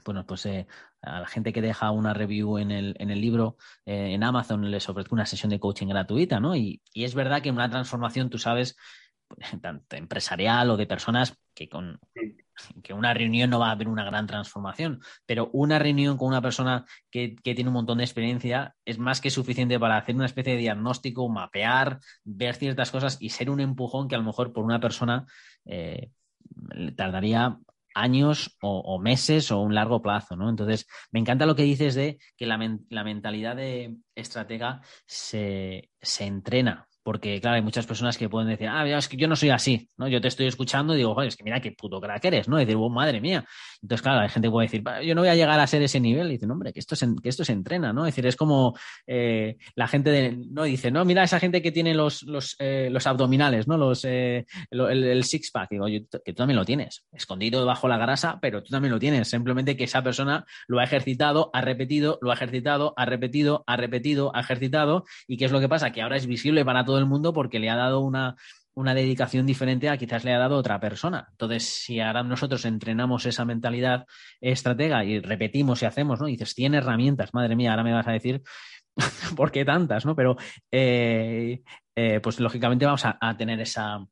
bueno, pues eh, a la gente que deja una review en el, en el libro eh, en Amazon les ofrezco una sesión de coaching gratuita, ¿no? Y, y, es verdad que una transformación, tú sabes, tanto empresarial o de personas que con que una reunión no va a haber una gran transformación, pero una reunión con una persona que, que, tiene un montón de experiencia es más que suficiente para hacer una especie de diagnóstico, mapear, ver ciertas cosas y ser un empujón que a lo mejor por una persona eh, tardaría años o, meses o un largo plazo, ¿no? Entonces, me encanta lo que dices de que la, la mentalidad de estratega se, se entrena, porque, claro, hay muchas personas que pueden decir, ah, es que yo no soy así, ¿no? Yo te estoy escuchando y digo, es que mira qué puto crack eres, ¿no? Y decir, oh, madre mía. Entonces, claro, hay gente que puede decir, yo no voy a llegar a ser ese nivel. Y dicen, hombre, que esto se, que esto se entrena, ¿no? Es decir, es como eh, la gente de, no dice, no, mira esa gente que tiene los, los, eh, los abdominales, ¿no? Los, eh, el, el six-pack. Digo, yo, que tú también lo tienes, escondido debajo la grasa, pero tú también lo tienes. Simplemente que esa persona lo ha ejercitado, ha repetido, lo ha ejercitado, ha repetido, ha repetido, ha ejercitado. ¿Y qué es lo que pasa? Que ahora es visible para todo el mundo porque le ha dado una, una dedicación diferente a quizás le ha dado otra persona. Entonces, si ahora nosotros entrenamos esa mentalidad estratega y repetimos y hacemos, ¿no? Y dices, tiene herramientas, madre mía, ahora me vas a decir, ¿por qué tantas, no? Pero, eh, eh, pues lógicamente vamos a, a tener esa,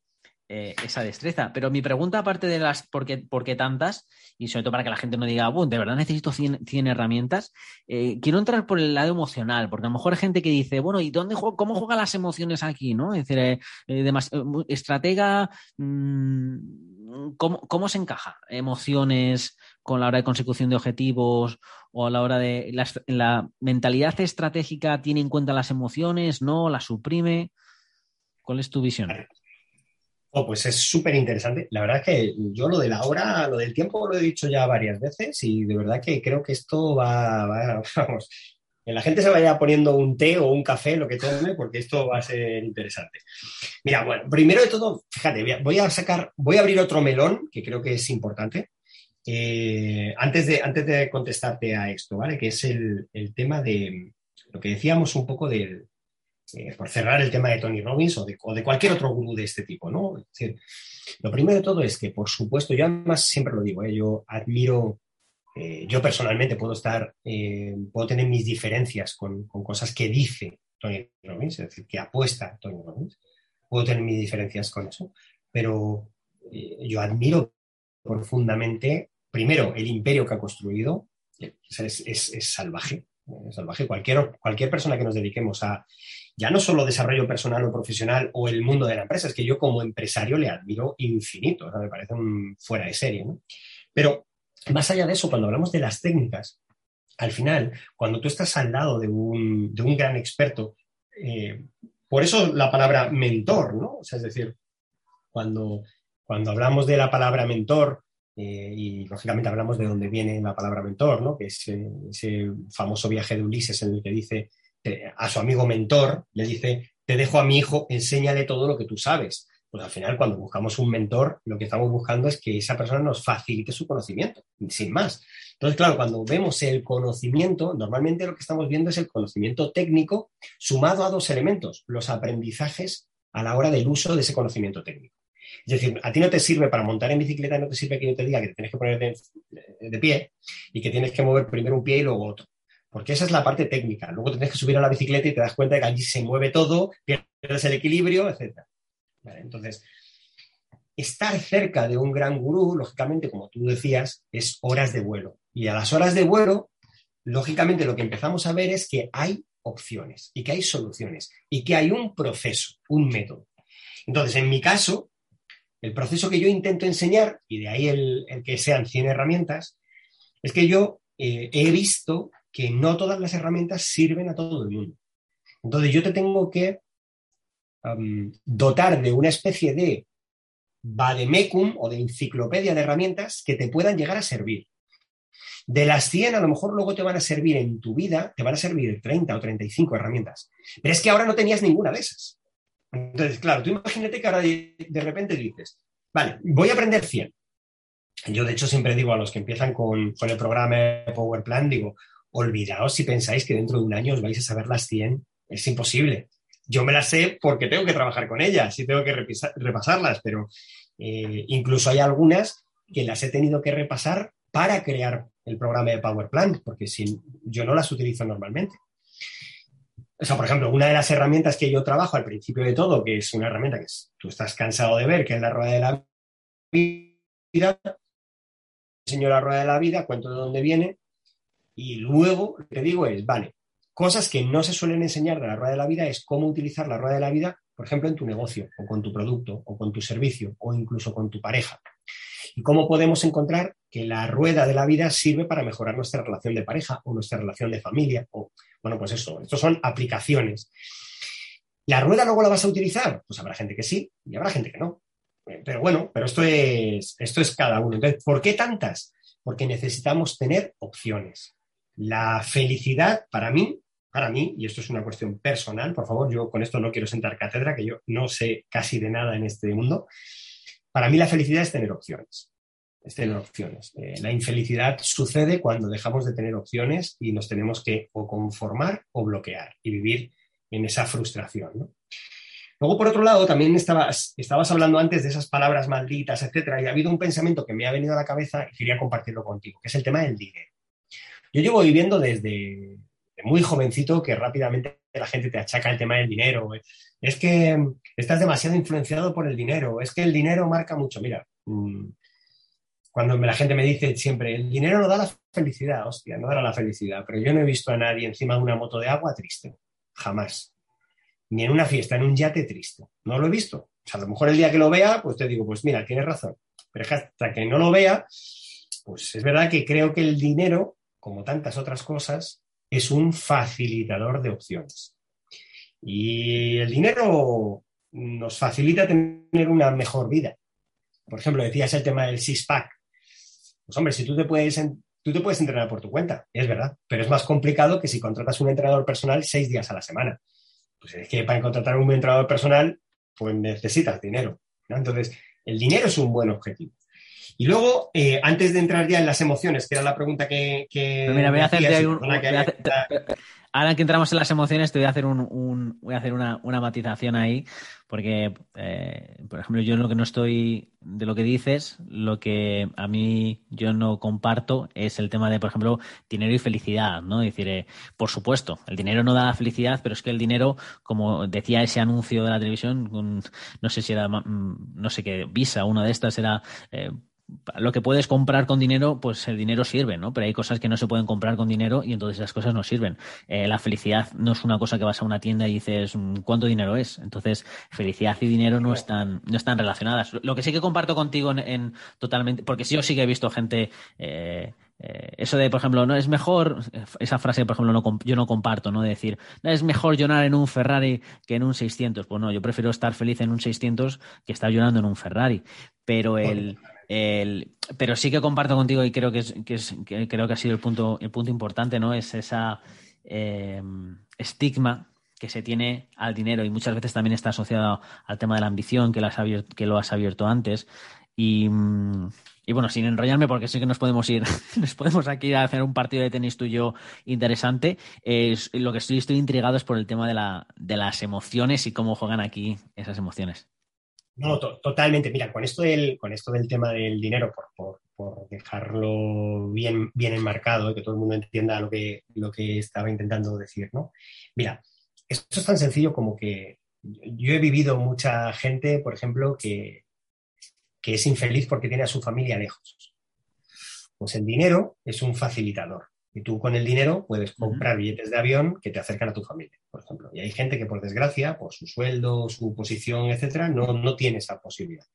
eh, esa destreza. Pero mi pregunta, aparte de las por qué, por qué tantas, y sobre todo para que la gente no diga, bueno, de verdad necesito 100, 100 herramientas, eh, quiero entrar por el lado emocional, porque a lo mejor hay gente que dice, bueno, ¿y dónde cómo juegan las emociones aquí? ¿no? Es decir, eh, demás, estratega, mmm, ¿cómo, ¿cómo, se encaja emociones con la hora de consecución de objetivos o a la hora de la, la mentalidad estratégica tiene en cuenta las emociones, no, las suprime? ¿Cuál es tu visión? Oh, pues es súper interesante. La verdad es que yo lo de la hora, lo del tiempo lo he dicho ya varias veces y de verdad que creo que esto va, va vamos, que la gente se vaya poniendo un té o un café, lo que tome, porque esto va a ser interesante. Mira, bueno, primero de todo, fíjate, voy a sacar, voy a abrir otro melón que creo que es importante. Eh, antes, de, antes de contestarte a esto, ¿vale? Que es el, el tema de lo que decíamos un poco del, eh, por cerrar el tema de Tony Robbins o de, cualquier otro gurú de este tipo, ¿no? Lo primero de todo es que, por supuesto, yo además siempre lo digo, ¿eh? yo admiro, eh, yo personalmente puedo estar, puedo tener mis diferencias con, cosas que dice Tony Robbins, es decir, que apuesta Tony Robbins, puedo tener mis diferencias con eso, pero yo admiro profundamente, primero, el imperio que ha construido, es, es, es salvaje, salvaje. Cualquier, cualquier persona que nos dediquemos a ya no solo desarrollo personal o profesional o el mundo de la empresa, es que yo como empresario le admiro infinito, me parece un fuera de serie. Pero más allá de eso, cuando hablamos de las técnicas, al final, cuando tú estás al lado de un, de un gran experto, eh, por eso la palabra mentor, ¿no? O sea, es decir, cuando, cuando hablamos de la palabra mentor, eh, y lógicamente hablamos de dónde viene la palabra mentor, ¿no? que es eh, ese famoso viaje de Ulises en el que dice eh, a su amigo mentor, le dice, te dejo a mi hijo, enséñale todo lo que tú sabes. Pues al final, cuando buscamos un mentor, lo que estamos buscando es que esa persona nos facilite su conocimiento, sin más. Entonces, claro, cuando vemos el conocimiento, normalmente lo que estamos viendo es el conocimiento técnico sumado a dos elementos, los aprendizajes a la hora del uso de ese conocimiento técnico. Es decir, a ti no te sirve para montar en bicicleta, no te sirve que yo te diga que te tienes que poner de, de, pie y que tienes que mover primero un pie y luego otro. Porque esa es la parte técnica. Luego tienes que subir a la bicicleta y te das cuenta de que allí se mueve todo, pierdes el equilibrio, etc. Entonces, estar cerca de un gran gurú, lógicamente, como tú decías, es horas de vuelo. Y a las horas de vuelo, lógicamente, lo que empezamos a ver es que hay opciones y que hay soluciones y que hay un proceso, un método. Entonces, en mi caso, el proceso que yo intento enseñar, y de ahí el, el que sean 100 herramientas, es que yo eh, he visto que no todas las herramientas sirven a todo el mundo. Entonces yo te tengo que dotar de una especie de vademecum o de enciclopedia de herramientas que te puedan llegar a servir. De las 100, a lo mejor luego te van a servir en tu vida, te van a servir 30 o 35 herramientas. Pero es que ahora no tenías ninguna de esas. Entonces, claro, tú imagínate que ahora de, de repente dices, vale, voy a aprender 100. Yo, de hecho, siempre digo a los que empiezan con, con el programa Power Plan, digo, olvidaos si pensáis que dentro de un año os vais a saber las 100. Es imposible. Yo me las sé porque tengo que trabajar con ellas y tengo que repasar, repasarlas, pero eh, incluso hay algunas que las he tenido que repasar para crear el programa de Power Plant, porque si, yo no las utilizo normalmente. O sea, por ejemplo, una de las herramientas que yo trabajo al principio de todo, que es una herramienta que tú estás cansado de ver, que es la rueda de la vida, enseño la rueda de la vida, cuento de dónde viene, y luego lo que digo es, vale, cosas que no se suelen enseñar de la rueda de la vida es cómo utilizar la rueda de la vida, por ejemplo, en tu negocio, o con tu producto, o con tu servicio, o incluso con tu pareja. Y cómo podemos encontrar que la rueda de la vida sirve para mejorar nuestra relación de pareja o nuestra relación de familia, o bueno, pues eso, estos son aplicaciones. ¿La rueda luego la vas a utilizar? Pues habrá gente que sí y habrá gente que no. Eh, pero bueno, pero esto es, esto es cada uno. Entonces, ¿por qué tantas? Porque necesitamos tener opciones. La felicidad, para mí, para mí, y esto es una cuestión personal, por favor, yo con esto no quiero sentar cátedra, que yo no sé casi de nada en este mundo. Para mí la felicidad es tener opciones es tener opciones. Eh, la infelicidad sucede cuando dejamos de tener opciones y nos tenemos que o conformar o bloquear y vivir en esa frustración. Luego, por otro lado, también estabas, estabas hablando antes de esas palabras malditas, etcétera, y ha habido un pensamiento que me ha venido a la cabeza y quería compartirlo contigo, que es el tema del dinero. Yo llevo viviendo desde muy jovencito que rápidamente la gente te achaca el tema del dinero. Es que estás demasiado influenciado por el dinero, es que el dinero marca mucho. Mira, mm, cuando la gente me dice siempre, el dinero no da la felicidad, hostia, no dará la felicidad, pero yo no he visto a nadie encima de una moto de agua triste, jamás. Ni en una fiesta, en un yate triste. No lo he visto. O sea, a lo mejor el día que lo vea, pues te digo, pues mira, tienes razón. Pero hasta que no lo vea, pues es verdad que creo que el dinero, como tantas otras cosas, es un facilitador de opciones. Y el dinero nos facilita tener una mejor vida. Por ejemplo, decías el tema del six-pack. Pues hombre, si tú te puedes, tú te puedes entrenar por tu cuenta, es verdad, pero es más complicado que si contratas un entrenador personal seis días a la semana. Pues es que para contratar un entrenador personal, pues necesitas dinero. Entonces, el dinero es un buen objetivo. Y luego, eh, antes de entrar ya en las emociones, que era la pregunta que... mira, voy a hacerte un, Ahora que entramos en las emociones, te voy a hacer, un, voy a hacer una, matización ahí, porque, eh, por ejemplo, yo lo que no estoy, de lo que dices, lo que a mí yo no comparto es el tema de, por ejemplo, dinero y felicidad, ¿no? Es decir, eh, por supuesto, el dinero no da la felicidad, pero es que el dinero, como decía ese anuncio de la televisión, no sé si era, mm, no sé qué, Visa, una de estas era... Lo que puedes comprar con dinero, pues el dinero sirve, ¿no? Pero hay cosas que no se pueden comprar con dinero y entonces esas cosas no sirven. Eh, la felicidad no es una cosa que vas a una tienda y dices, mm, ¿cuánto dinero es? Entonces, felicidad y dinero no están, no están relacionadas. Lo que sí que comparto contigo en, totalmente, porque sí, yo sí que he visto gente, eh, eh, eso de, por ejemplo, no es mejor, esa frase, por ejemplo, no, yo no comparto, ¿no? De decir, no, es mejor llorar en un Ferrari que en un 600. Pues no, yo prefiero estar feliz en un 600 que estar llorando en un Ferrari. Pero el, pero sí que comparto contigo y creo que, es, creo que ha sido el punto, importante, ¿no? Es esa eh, estigma que se tiene al dinero y muchas veces también está asociado al tema de la ambición que, lo has abierto antes. Y, bueno, sin enrollarme, porque sé que nos podemos ir, nos podemos aquí a hacer un partido de tenis tuyo interesante. Es, lo que estoy, intrigado es por el tema de las emociones y cómo juegan aquí esas emociones. No, totalmente. Mira, con esto del, con esto del tema del dinero, por, dejarlo bien, bien enmarcado y que todo el mundo entienda lo que, lo que estaba intentando decir, ¿no? Mira, esto es tan sencillo como que yo he vivido mucha gente, por ejemplo, que, que es infeliz porque tiene a su familia lejos. Pues el dinero es un facilitador. Y tú con el dinero puedes comprar billetes de avión que te acercan a tu familia, por ejemplo. Y hay gente que, por desgracia, por su sueldo, su posición, etcétera, no, no tiene esa posibilidad.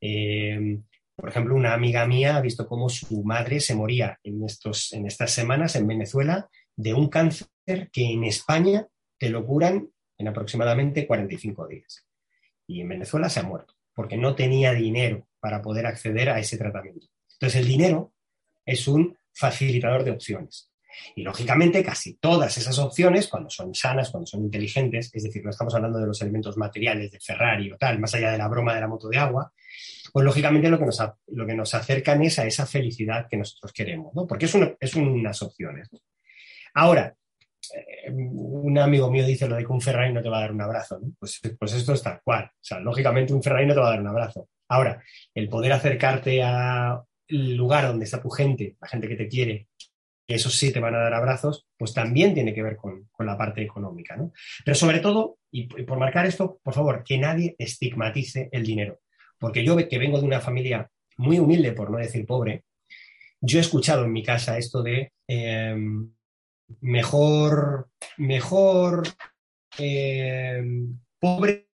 Eh, por ejemplo, una amiga mía ha visto cómo su madre se moría en, estos, en estas semanas en Venezuela de un cáncer que en España te lo curan en aproximadamente 45 días. Y en Venezuela se ha muerto porque no tenía dinero para poder acceder a ese tratamiento. Entonces, el dinero es un facilitador de opciones. Y lógicamente casi todas esas opciones, cuando son sanas, cuando son inteligentes, es decir, no estamos hablando de los elementos materiales de Ferrari o tal, más allá de la broma de la moto de agua, pues lógicamente lo que nos, lo que nos acercan es a esa felicidad que nosotros queremos, ¿no? Porque es, es unas opciones. Ahora, eh, un amigo mío dice lo de que un Ferrari no te va a dar un abrazo, ¿no? pues, pues esto es tal cual. O sea, lógicamente un Ferrari no te va a dar un abrazo. Ahora, el poder acercarte a el lugar donde está tu gente, la gente que te quiere, que esos sí te van a dar abrazos, pues también tiene que ver con, la parte económica, ¿no? Pero sobre todo, y, por marcar esto, por favor, que nadie estigmatice el dinero. Porque yo que vengo de una familia muy humilde, por no decir pobre, yo he escuchado en mi casa esto de em, mejor, mejor em, pobre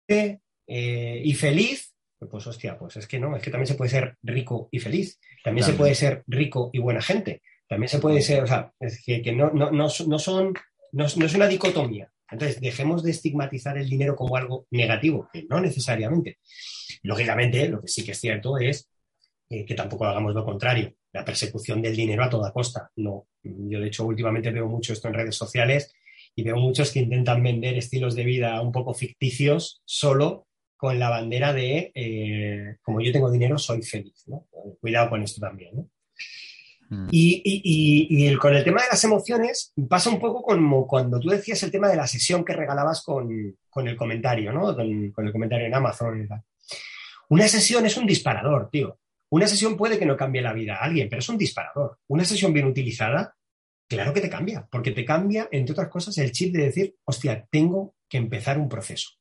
eh, y feliz pues hostia, pues es que no, es que también se puede ser rico y feliz, también se puede ser rico y buena gente, también se puede ser, o sea, es que, no, no, no, son, no, es una dicotomía. Entonces, dejemos de estigmatizar el dinero como algo negativo, que no necesariamente. Lógicamente, lo que sí que es cierto es eh, que tampoco hagamos lo contrario, la persecución del dinero a toda costa. No, yo de hecho últimamente veo mucho esto en redes sociales y veo muchos que intentan vender estilos de vida un poco ficticios solo con la bandera de eh, como yo tengo dinero, soy feliz. Cuidado con esto también. Mm. Y, con el tema de las emociones, pasa un poco como cuando tú decías el tema de la sesión que regalabas con, el comentario, ¿no? Con, el comentario en Amazon. Una sesión es un disparador, tío. Una sesión puede que no cambie la vida a alguien, pero es un disparador. Una sesión bien utilizada, claro que te cambia, porque te cambia, entre otras cosas, el chip de decir, hostia, tengo que empezar un proceso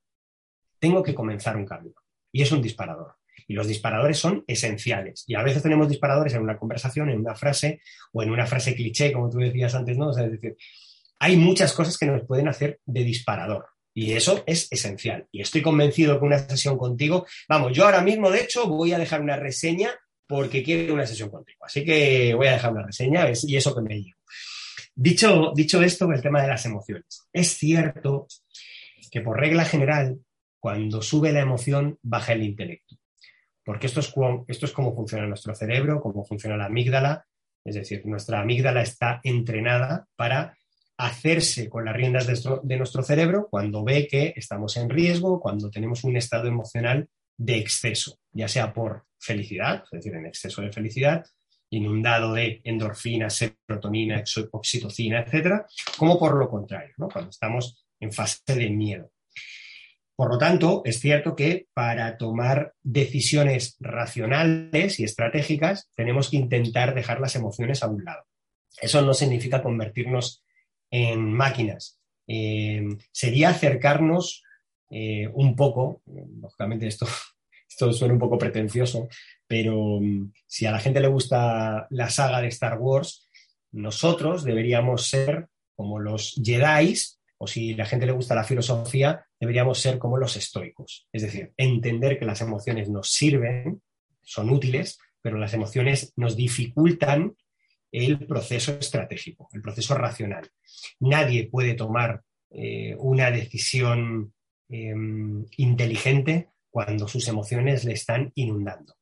tengo que comenzar un cambio. Y es un disparador. Y los disparadores son esenciales. Y a veces tenemos disparadores en una conversación, en una frase o en una frase cliché, como tú decías antes, ¿no? es decir, hay muchas cosas que nos pueden hacer de disparador. Y eso es esencial. Y estoy convencido que una sesión contigo, vamos, yo ahora mismo, de hecho, voy a dejar una reseña porque quiero una sesión contigo. Así que voy a dejar una reseña y eso que me digo. Dicho, dicho esto, el tema de las emociones. Es cierto que por regla general cuando sube la emoción, baja el intelecto. Porque esto es, esto es cómo funciona nuestro cerebro, cómo funciona la amígdala. Es decir, nuestra amígdala está entrenada para hacerse con las riendas de nuestro, cerebro cuando ve que estamos en riesgo, cuando tenemos un estado emocional de exceso, ya sea por felicidad, es decir, en exceso de felicidad, inundado de endorfina, serotonina, oxitocina, etcétera, como por lo contrario, cuando estamos en fase de miedo. Por lo tanto, es cierto que para tomar decisiones racionales y estratégicas tenemos que intentar dejar las emociones a un lado. Eso no significa convertirnos en máquinas. Eh, sería acercarnos eh, un poco, lógicamente esto, esto suena un poco pretencioso, pero mm, si a la gente le gusta la saga de Star Wars, nosotros deberíamos ser como los Jedi o si la gente le gusta la filosofía, deberíamos ser como los estoicos. Es decir, entender que las emociones nos sirven, son útiles, pero las emociones nos dificultan el proceso estratégico, el proceso racional. Nadie puede tomar eh, una decisión em, inteligente cuando sus emociones le están inundando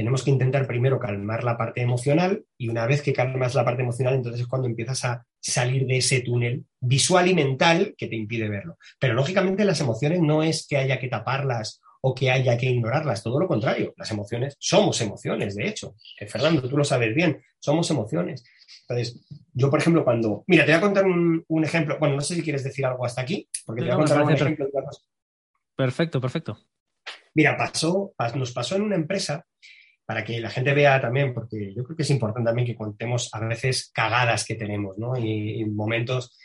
tenemos que intentar primero calmar la parte emocional y una vez que calmas la parte emocional, entonces es cuando empiezas a salir de ese túnel visual y mental que te impide verlo. Pero lógicamente las emociones no es que haya que taparlas o que haya que ignorarlas, todo lo contrario. Las emociones somos emociones, de hecho. Eh, Fernando, tú lo sabes bien, somos emociones. Entonces, yo, por ejemplo, cuando... Mira, te voy a contar un, ejemplo. Bueno, no sé si quieres decir algo hasta aquí, porque te voy a contar un ejemplo Perfecto, perfecto. Mira, pasó, nos pasó en una empresa para que la gente vea también, porque yo creo que es importante también que contemos a veces cagadas que tenemos, ¿no? Y, momentos.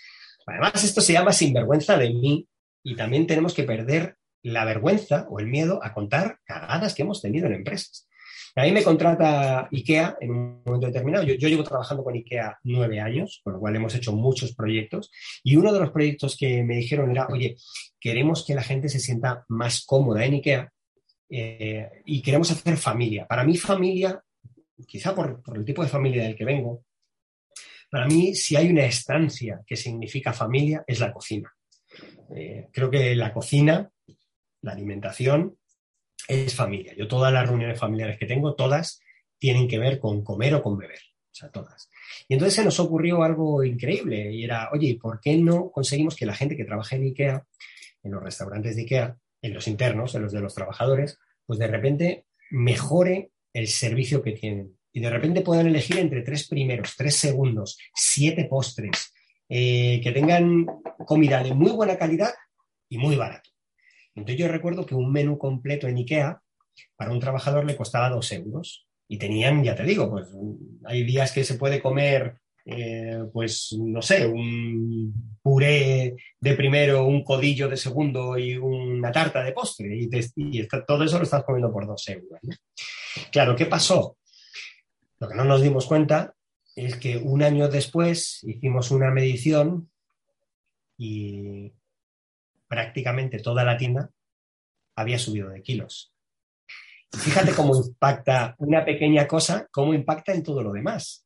Además, esto se llama sinvergüenza de mí y también tenemos que perder la vergüenza o el miedo a contar cagadas que hemos tenido en empresas. A mí me contrata IKEA en un momento determinado. Yo, yo, llevo trabajando con IKEA nueve años, con lo cual hemos hecho muchos proyectos. Y uno de los proyectos que me dijeron era, oye, queremos que la gente se sienta más cómoda en IKEA eh, y queremos hacer familia. Para mí familia, quizá por, el tipo de familia del que vengo, para mí si hay una estancia que significa familia es la cocina. Eh, creo que la cocina, la alimentación, es familia. Yo todas las reuniones familiares que tengo, todas tienen que ver con comer o con beber. O sea, todas. Y entonces se nos ocurrió algo increíble y era, oye, ¿por qué no conseguimos que la gente que trabaja en IKEA, en los restaurantes de IKEA, en los internos, en los de los trabajadores, pues de repente mejore el servicio que tienen. Y de repente puedan elegir entre tres primeros, tres segundos, siete postres, eh, que tengan comida de muy buena calidad y muy barato. Entonces yo recuerdo que un menú completo en IKEA para un trabajador le costaba dos euros Y tenían, ya te digo, pues hay días que se puede comer, eh, pues no sé, un puré de primero, un codillo de segundo y una tarta de postre. Y, todo eso lo estás comiendo por dos euros. Claro, ¿qué pasó? Lo que no nos dimos cuenta es que un año después hicimos una medición y prácticamente toda la tienda había subido de kilos. fíjate cómo impacta una pequeña cosa, cómo impacta en todo lo demás.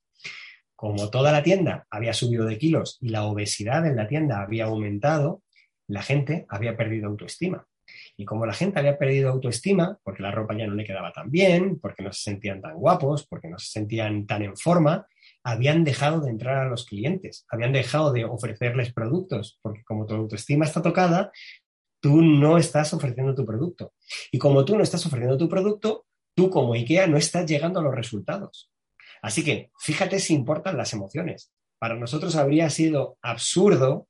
Como toda la tienda había subido de kilos y la obesidad en la tienda había aumentado, la gente había perdido autoestima. Y como la gente había perdido autoestima, porque la ropa ya no le quedaba tan bien, porque no se sentían tan guapos, porque no se sentían tan en forma, habían dejado de entrar a los clientes, habían dejado de ofrecerles productos, porque como tu autoestima está tocada, tú no estás ofreciendo tu producto. Y como tú no estás ofreciendo tu producto, tú como IKEA no estás llegando a los resultados. Así que fíjate si importan las emociones. Para nosotros habría sido absurdo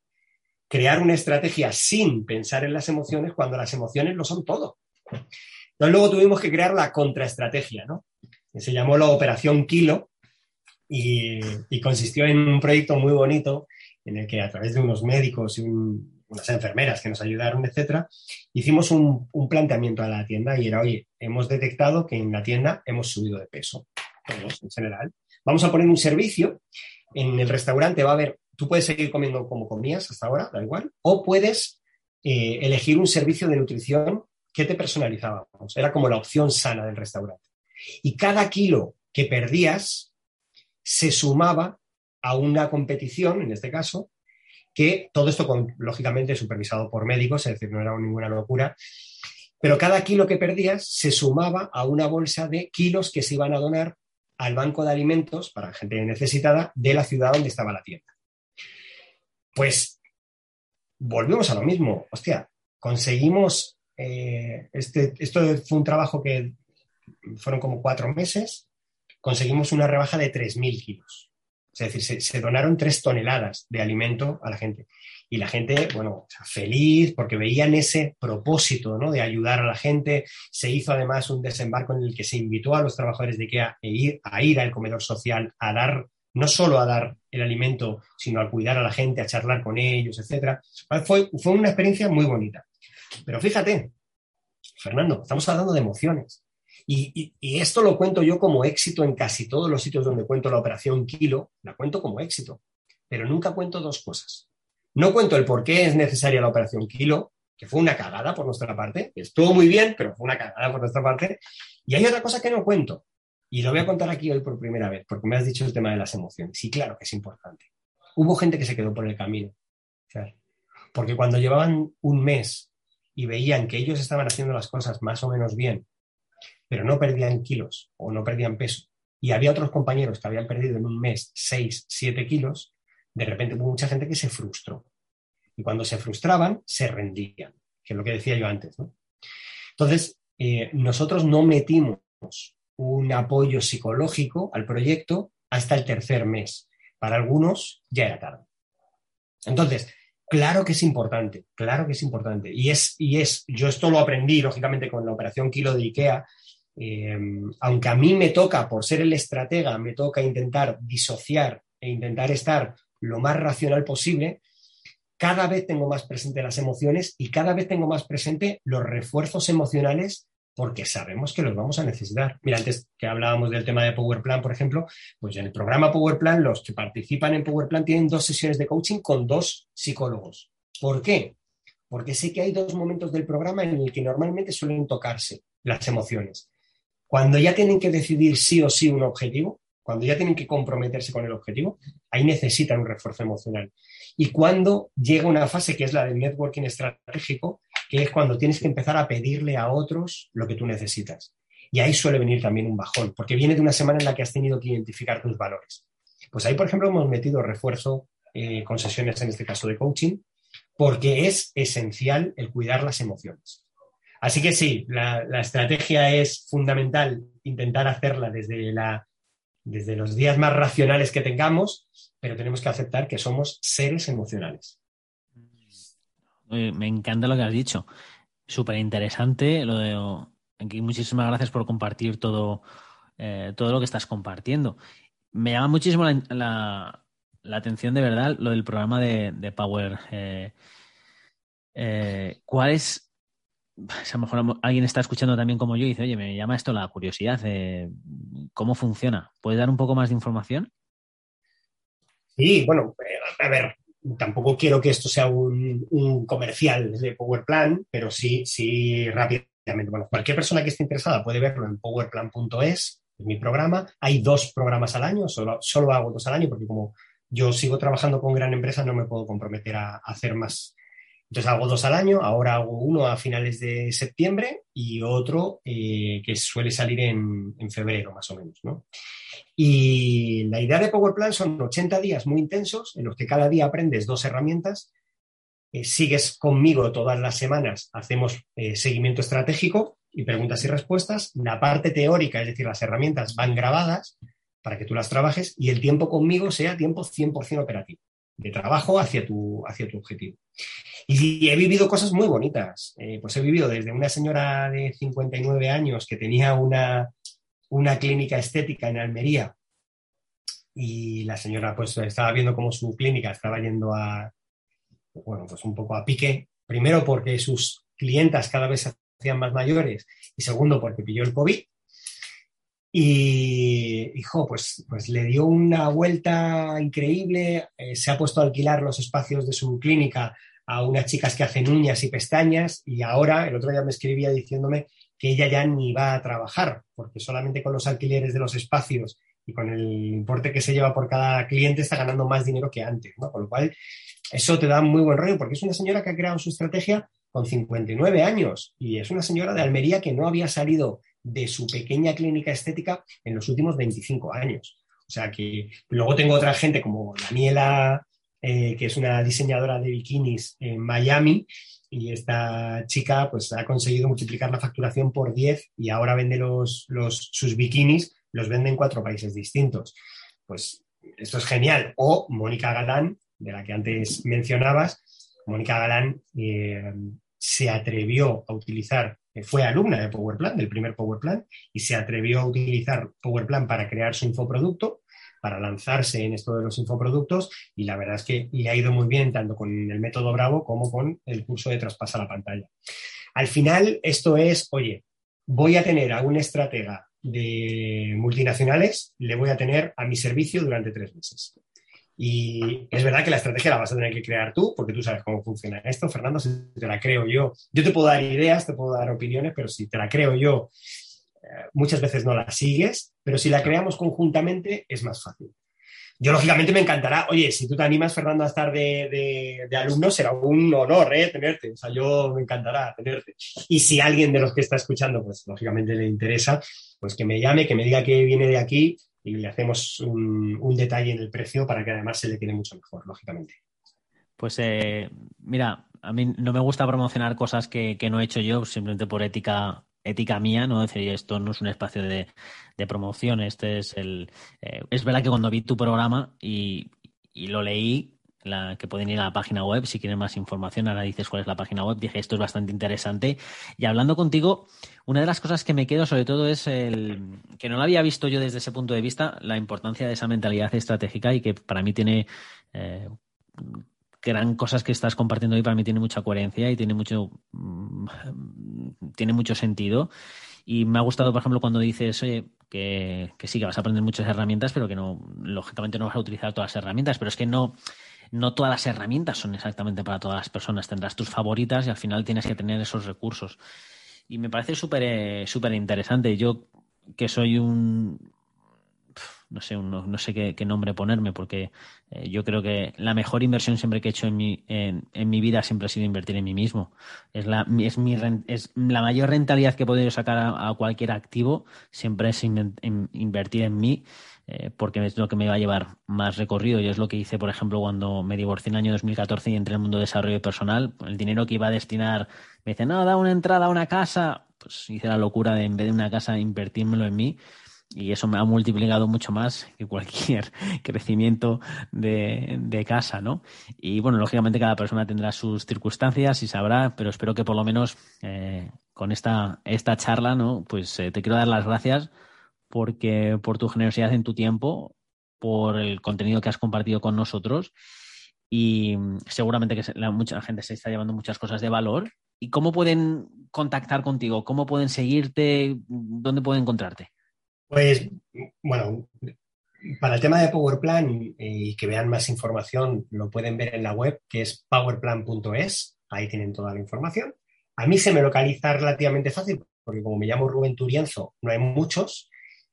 crear una estrategia sin pensar en las emociones cuando las emociones lo son todo. Entonces luego tuvimos que crear la contraestrategia, ¿no? se llamó la Operación Kilo, y, consistió en un proyecto muy bonito en el que a través de unos médicos y unas enfermeras que nos ayudaron, etcétera, hicimos un, planteamiento a la tienda y era, oye, hemos detectado que en la tienda hemos subido de peso, en general. Vamos a poner un servicio, en el restaurante va a haber, tú puedes seguir comiendo como comías hasta ahora, da igual, o puedes eh, elegir un servicio de nutrición que te personalizábamos. Era como la opción sana del restaurante. Y cada kilo que perdías, se sumaba a una competición, en este caso, que todo esto, lógicamente, supervisado por médicos, es decir, no era ninguna locura, pero cada kilo que perdías se sumaba a una bolsa de kilos que se iban a donar al banco de alimentos para gente necesitada de la ciudad donde estaba la tienda. Pues volvemos a lo mismo. Hostia, conseguimos. Eh, este, esto fue un trabajo que fueron como cuatro meses conseguimos una rebaja de 3.000 kilos. Es decir, se, donaron tres toneladas de alimento a la gente. Y la gente, bueno, feliz porque veían ese propósito ¿no? de ayudar a la gente. Se hizo además un desembarco en el que se invitó a los trabajadores de IKEA a ir, a ir al comedor social, a dar, no solo a dar el alimento, sino a cuidar a la gente, a charlar con ellos, etc. Fue, fue una experiencia muy bonita. Pero fíjate, Fernando, estamos hablando de emociones. Y, esto lo cuento yo como éxito en casi todos los sitios donde cuento la operación Kilo, la cuento como éxito, pero nunca cuento dos cosas. No cuento el por qué es necesaria la operación Kilo, que fue una cagada por nuestra parte, estuvo muy bien, pero fue una cagada por nuestra parte. Y hay otra cosa que no cuento, y lo voy a contar aquí hoy por primera vez, porque me has dicho el tema de las emociones. Y claro que es importante. Hubo gente que se quedó por el camino. Porque cuando llevaban un mes y veían que ellos estaban haciendo las cosas más o menos bien pero no perdían kilos o no perdían peso, y había otros compañeros que habían perdido en un mes 6, 7 kilos, de repente hubo mucha gente que se frustró. Y cuando se frustraban, se rendían, que es lo que decía yo antes. Entonces, eh, nosotros no metimos un apoyo psicológico al proyecto hasta el tercer mes. Para algunos ya era tarde. Entonces, claro que es importante, claro que es importante. Y es, y es, yo esto lo aprendí, lógicamente, con la operación Kilo de IKEA, Em, aunque a mí me toca, por ser el estratega, me toca intentar disociar e intentar estar lo más racional posible, cada vez tengo más presente las emociones y cada vez tengo más presente los refuerzos emocionales porque sabemos que los vamos a necesitar. Mira, antes que hablábamos del tema de Power Plan, por ejemplo, pues en el programa Power Plan, los que participan en Power Plan tienen dos sesiones de coaching con dos psicólogos. ¿Por qué? Porque sé que hay dos momentos del programa en el que normalmente suelen tocarse las emociones. Cuando ya tienen que decidir sí o sí un objetivo, cuando ya tienen que comprometerse con el objetivo, ahí necesitan un refuerzo emocional. Y cuando llega una fase que es la del networking estratégico, que es cuando tienes que empezar a pedirle a otros lo que tú necesitas. Y ahí suele venir también un bajón, porque viene de una semana en la que has tenido que identificar tus valores. Pues ahí, por ejemplo, hemos metido refuerzo eh, con sesiones, en este caso de coaching, porque es esencial el cuidar las emociones. Así que sí, la, estrategia es fundamental intentar hacerla desde, la, desde los días más racionales que tengamos, pero tenemos que aceptar que somos seres emocionales. Me encanta lo que has dicho. Súper interesante. Lo de, muchísimas gracias por compartir todo eh, todo lo que estás compartiendo. Me llama muchísimo la, atención de verdad lo del programa de, Power. Eh, eh, ¿Cuál es? A lo mejor alguien está escuchando también como yo y dice, oye, me llama esto la curiosidad. ¿Cómo funciona? ¿Puedes dar un poco más de información? Sí, bueno, a ver, tampoco quiero que esto sea un, comercial de Power Plan, pero sí, sí rápidamente. Bueno, cualquier persona que esté interesada puede verlo en powerplan.es, es mi programa. Hay dos programas al año, solo, solo hago dos al año porque como yo sigo trabajando con gran empresa no me puedo comprometer a, hacer más. Entonces hago dos al año, ahora hago uno a finales de septiembre y otro eh, que suele salir en, en, febrero más o menos. ¿no? Y la idea de Power Plan son 80 días muy intensos en los que cada día aprendes dos herramientas, eh, sigues conmigo todas las semanas, hacemos eh, seguimiento estratégico y preguntas y respuestas. La parte teórica, es decir, las herramientas van grabadas para que tú las trabajes y el tiempo conmigo sea tiempo 100% operativo, de trabajo hacia tu, hacia tu objetivo. Y he vivido cosas muy bonitas. Eh, pues he vivido desde una señora de 59 años que tenía una una clínica estética en Almería y la señora pues estaba viendo cómo su clínica estaba yendo a, bueno, pues un poco a pique, primero porque sus clientas cada vez se hacían más mayores y segundo porque pilló el COVID. Y, hijo, pues, pues le dio una vuelta increíble, eh, se ha puesto a alquilar los espacios de su clínica a unas chicas que hacen uñas y pestañas y ahora, el otro día me escribía diciéndome que ella ya ni va a trabajar, porque solamente con los alquileres de los espacios y con el importe que se lleva por cada cliente está ganando más dinero que antes, ¿no? Con lo cual, eso te da muy buen rollo, porque es una señora que ha creado su estrategia con 59 años y es una señora de Almería que no había salido de su pequeña clínica estética en los últimos 25 años. O sea que luego tengo otra gente como Daniela, eh, que es una diseñadora de bikinis en Miami, y esta chica pues ha conseguido multiplicar la facturación por 10 y ahora vende los, sus bikinis, los vende en cuatro países distintos. Pues esto es genial. O Mónica Galán, de la que antes mencionabas, Mónica Galán eh, se atrevió a utilizar, fue alumna de PowerPlan, del primer PowerPlan, y se atrevió a utilizar PowerPlan para crear su infoproducto para lanzarse en esto de los infoproductos y la verdad es que le ha ido muy bien tanto con el método Bravo como con el curso de traspasa la pantalla. Al final, esto es, oye, voy a tener a un estratega de multinacionales, le voy a tener a mi servicio durante tres meses. Y es verdad que la estrategia la vas a tener que crear tú, porque tú sabes cómo funciona esto. Fernando, si te la creo yo, yo te puedo dar ideas, te puedo dar opiniones, pero si te la creo yo muchas veces no la sigues, pero si la creamos conjuntamente es más fácil. Yo, lógicamente, me encantará. Oye, si tú te animas, Fernando, a estar de, de, alumno, será un honor ¿eh? tenerte. O sea, yo me encantará tenerte. Y si alguien de los que está escuchando, pues lógicamente le interesa, pues que me llame, que me diga que viene de aquí y le hacemos un, detalle en el precio para que además se le quede mucho mejor, lógicamente. Pues eh, mira, a mí no me gusta promocionar cosas que, que, no he hecho yo, simplemente por ética ética mía, ¿no? Decir, esto no es un espacio de, promoción, este es el... Eh, es verdad que cuando vi tu programa y, lo leí, la, que pueden ir a la página web si quieren más información, ahora dices cuál es la página web, dije esto es bastante interesante. Y hablando contigo, una de las cosas que me quedo sobre todo es el que no lo había visto yo desde ese punto de vista, la importancia de esa mentalidad estratégica y que para mí tiene... Eh, gran cosas que estás compartiendo hoy para mí tiene mucha coherencia y tiene mucho, mm, tiene mucho sentido. Y me ha gustado, por ejemplo, cuando dices, oye, que, que, sí, que vas a aprender muchas herramientas, pero que no, lógicamente no vas a utilizar todas las herramientas, pero es que no, no todas las herramientas son exactamente para todas las personas. Tendrás tus favoritas y al final tienes que tener esos recursos. Y me parece súper eh, súper interesante. Yo, que soy un, no sé, no, sé qué, nombre ponerme, porque eh, yo creo que la mejor inversión siempre que he hecho en mi, en, mi vida siempre ha sido invertir en mí mismo. Es la, es mi, es la mayor rentabilidad que he podido sacar a, cualquier activo, siempre es invertir en mí, eh, porque es lo que me va a llevar más recorrido y es lo que hice, por ejemplo, cuando me divorcié en el año 2014 y entré en el mundo de desarrollo personal. El dinero que iba a destinar, me dice, no, da una entrada a una casa. Pues hice la locura de en vez de una casa invertírmelo en mí y eso me ha multiplicado mucho más que cualquier crecimiento de, casa, ¿no? Y bueno, lógicamente cada persona tendrá sus circunstancias y sabrá, pero espero que por lo menos eh, con esta, esta charla, ¿no? Pues eh, te quiero dar las gracias porque por tu generosidad en tu tiempo, por el contenido que has compartido con nosotros y seguramente que la, mucha gente se está llevando muchas cosas de valor. ¿Y cómo pueden contactar contigo? ¿Cómo pueden seguirte? ¿Dónde pueden encontrarte? Pues, bueno, para el tema de PowerPlan y que vean más información, lo pueden ver en la web, que es powerplan.es. Ahí tienen toda la información. A mí se me localiza relativamente fácil, porque como me llamo Rubén Turienzo, no hay muchos.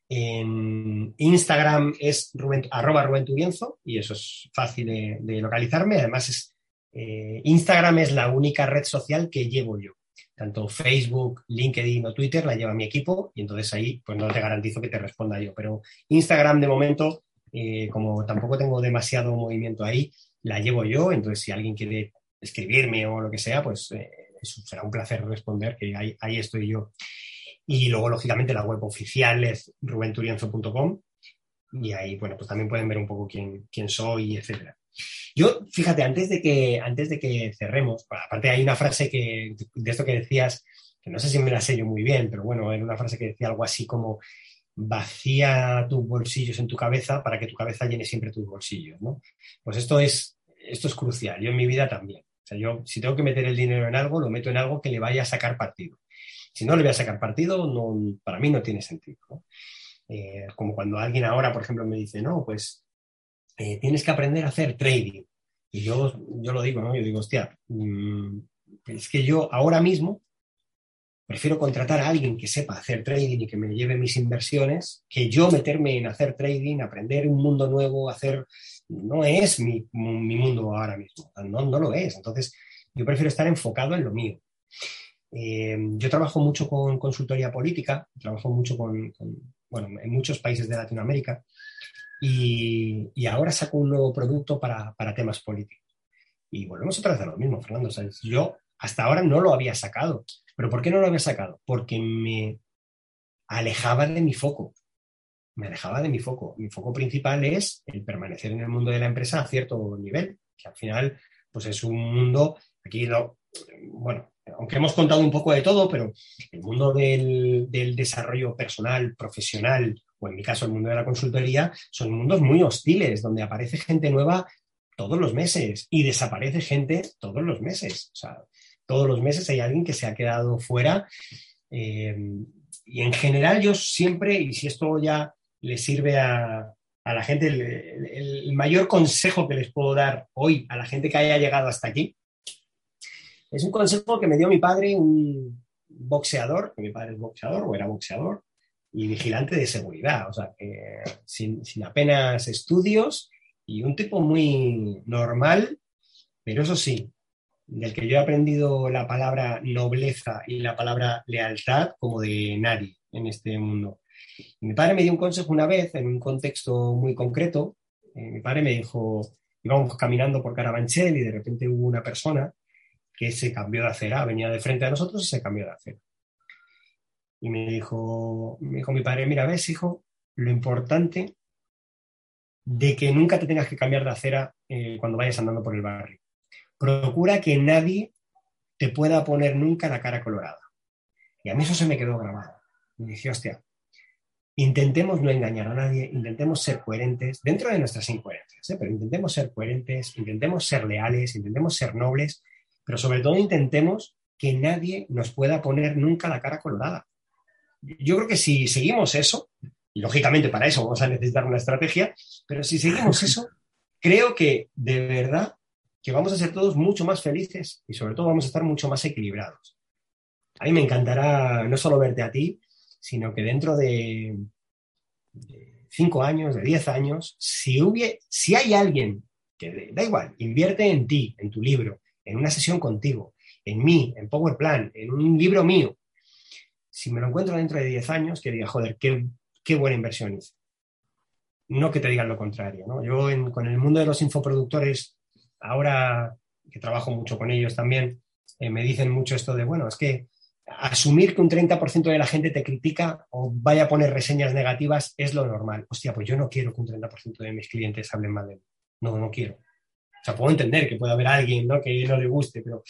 En Instagram es arroba Rubén Turienzo y eso es fácil de, localizarme. Además, es, eh, Instagram es la única red social que llevo yo. Tanto Facebook, LinkedIn o Twitter la lleva mi equipo y entonces ahí pues no te garantizo que te responda yo. Pero Instagram de momento, eh, como tampoco tengo demasiado movimiento ahí, la llevo yo. Entonces si alguien quiere escribirme o lo que sea, pues eh, será un placer responder, que ahí, ahí estoy yo. Y luego, lógicamente, la web oficial es rubenturienzo.com y ahí, bueno, pues también pueden ver un poco quién, quién soy, etcétera. Yo, fíjate, antes de que, antes de que cerremos, aparte hay una frase que, de esto que decías, que no sé si me la sé yo muy bien, pero bueno, era una frase que decía algo así como vacía tus bolsillos en tu cabeza para que tu cabeza llene siempre tus bolsillos, ¿no? Pues esto es, esto es crucial. Yo en mi vida también. O sea, yo si tengo que meter el dinero en algo, lo meto en algo que le vaya a sacar partido. Si no le voy a sacar partido, no, para mí no tiene sentido. Eh, como cuando alguien ahora, por ejemplo, me dice, no, pues eh, tienes que aprender a hacer trading. Y yo, yo lo digo, ¿no? Yo digo, hostia, mm, es que yo ahora mismo prefiero contratar a alguien que sepa hacer trading y que me lleve mis inversiones, que yo meterme en hacer trading, aprender un mundo nuevo, hacer... No es mi, mundo ahora mismo, no, no lo es. Entonces, yo prefiero estar enfocado en lo mío. Eh, yo trabajo mucho con consultoría política, trabajo mucho con, bueno, en muchos países de Latinoamérica y, ahora saco un nuevo producto para, temas políticos. Y volvemos otra vez a lo mismo, Fernando. Yo hasta ahora no lo había sacado. ¿Pero por qué no lo había sacado? Porque me alejaba de mi foco. Me alejaba de mi foco. Mi foco principal es el permanecer en el mundo de la empresa a cierto nivel, que al final pues es un mundo, aquí lo, bueno, aunque hemos contado un poco de todo, pero el mundo del, desarrollo personal, profesional, o en mi caso el mundo de la consultoría, son mundos muy hostiles, donde aparece gente nueva todos los meses y desaparece gente todos los meses. O sea, todos los meses hay alguien que se ha quedado fuera. Eh, y en general yo siempre, y si esto ya le sirve a, la gente, el mayor consejo que les puedo dar hoy a la gente que haya llegado hasta aquí, es un consejo que me dio mi padre, un boxeador, que mi padre es boxeador o era boxeador, y vigilante de seguridad, o sea, sin, apenas estudios y un tipo muy normal, pero eso sí, del que yo he aprendido la palabra nobleza y la palabra lealtad como de nadie en este mundo. mi padre me dio un consejo una vez en un contexto muy concreto. Eh, mi padre me dijo, íbamos caminando por Carabanchel y de repente hubo una persona que se cambió de acera, venía de frente a nosotros y se cambió de acera. Y me dijo, me dijo mi padre, mira, ves, hijo, lo importante de que nunca te tengas que cambiar de acera eh, cuando vayas andando por el barrio. Procura que nadie te pueda poner nunca la cara colorada. Y a mí eso se me quedó grabado. Me dije, hostia, intentemos no engañar a nadie, intentemos ser coherentes dentro de nuestras incoherencias, ¿eh? pero intentemos ser coherentes, intentemos ser leales, intentemos ser nobles pero sobre todo intentemos que nadie nos pueda poner nunca la cara colorada. Yo creo que si seguimos eso, y lógicamente para eso vamos a necesitar una estrategia, pero si seguimos eso, creo que de verdad que vamos a ser todos mucho más felices y sobre todo vamos a estar mucho más equilibrados. A mí me encantará no solo verte a ti, sino que dentro de, cinco años, de diez años, si, si hay alguien que da igual, invierte en ti, en tu libro, en una sesión contigo, en mí, en PowerPlan, en un libro mío, si me lo encuentro dentro de 10 años, que diga, joder, qué, qué buena inversión hice. No que te digan lo contrario. ¿no? Yo con el mundo de los infoproductores, ahora que trabajo mucho con ellos también, eh, me dicen mucho esto de, bueno, es que asumir que un 30% de la gente te critica o vaya a poner reseñas negativas es lo normal. Hostia, pues yo no quiero que un 30% de mis clientes hablen mal de mí. No, no quiero sea, puedo entender que pueda haber alguien ¿no? que no le guste, pero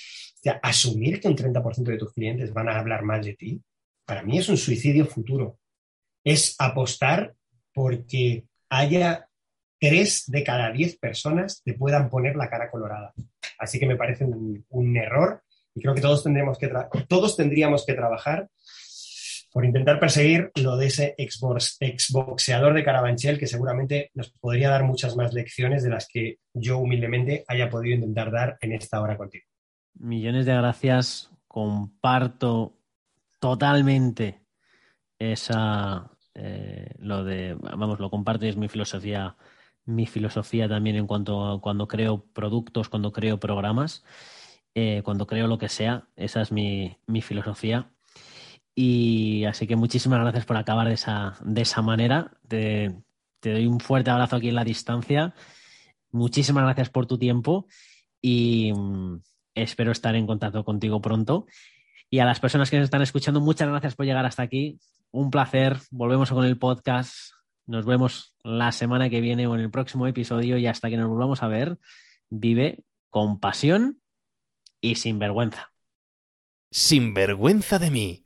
asumir que un 30% de tus clientes van a hablar mal de ti, para mí es un suicidio futuro. es apostar porque haya tres de cada diez personas te puedan poner la cara colorada. Así que me parece un, error y creo que todos, tendríamos que todos tendríamos que trabajar por intentar perseguir lo de ese exboxeador de Carabanchel que seguramente nos podría dar muchas más lecciones de las que yo humildemente haya podido intentar dar en esta hora contigo. Millones de gracias. Comparto totalmente esa eh, lo de vamos lo comparto y es mi filosofía mi filosofía también en cuanto a cuando creo productos cuando creo programas eh, cuando creo lo que sea esa es mi, mi filosofía y así que muchísimas gracias por acabar de esa, de esa manera. Te, doy un fuerte abrazo aquí en la distancia. Muchísimas gracias por tu tiempo y mm, espero estar en contacto contigo pronto. Y a las personas que nos están escuchando, muchas gracias por llegar hasta aquí. Un placer. Volvemos con el podcast. Nos vemos la semana que viene o en el próximo episodio y hasta que nos volvamos a ver, vive con pasión y sin vergüenza. Sin vergüenza de mí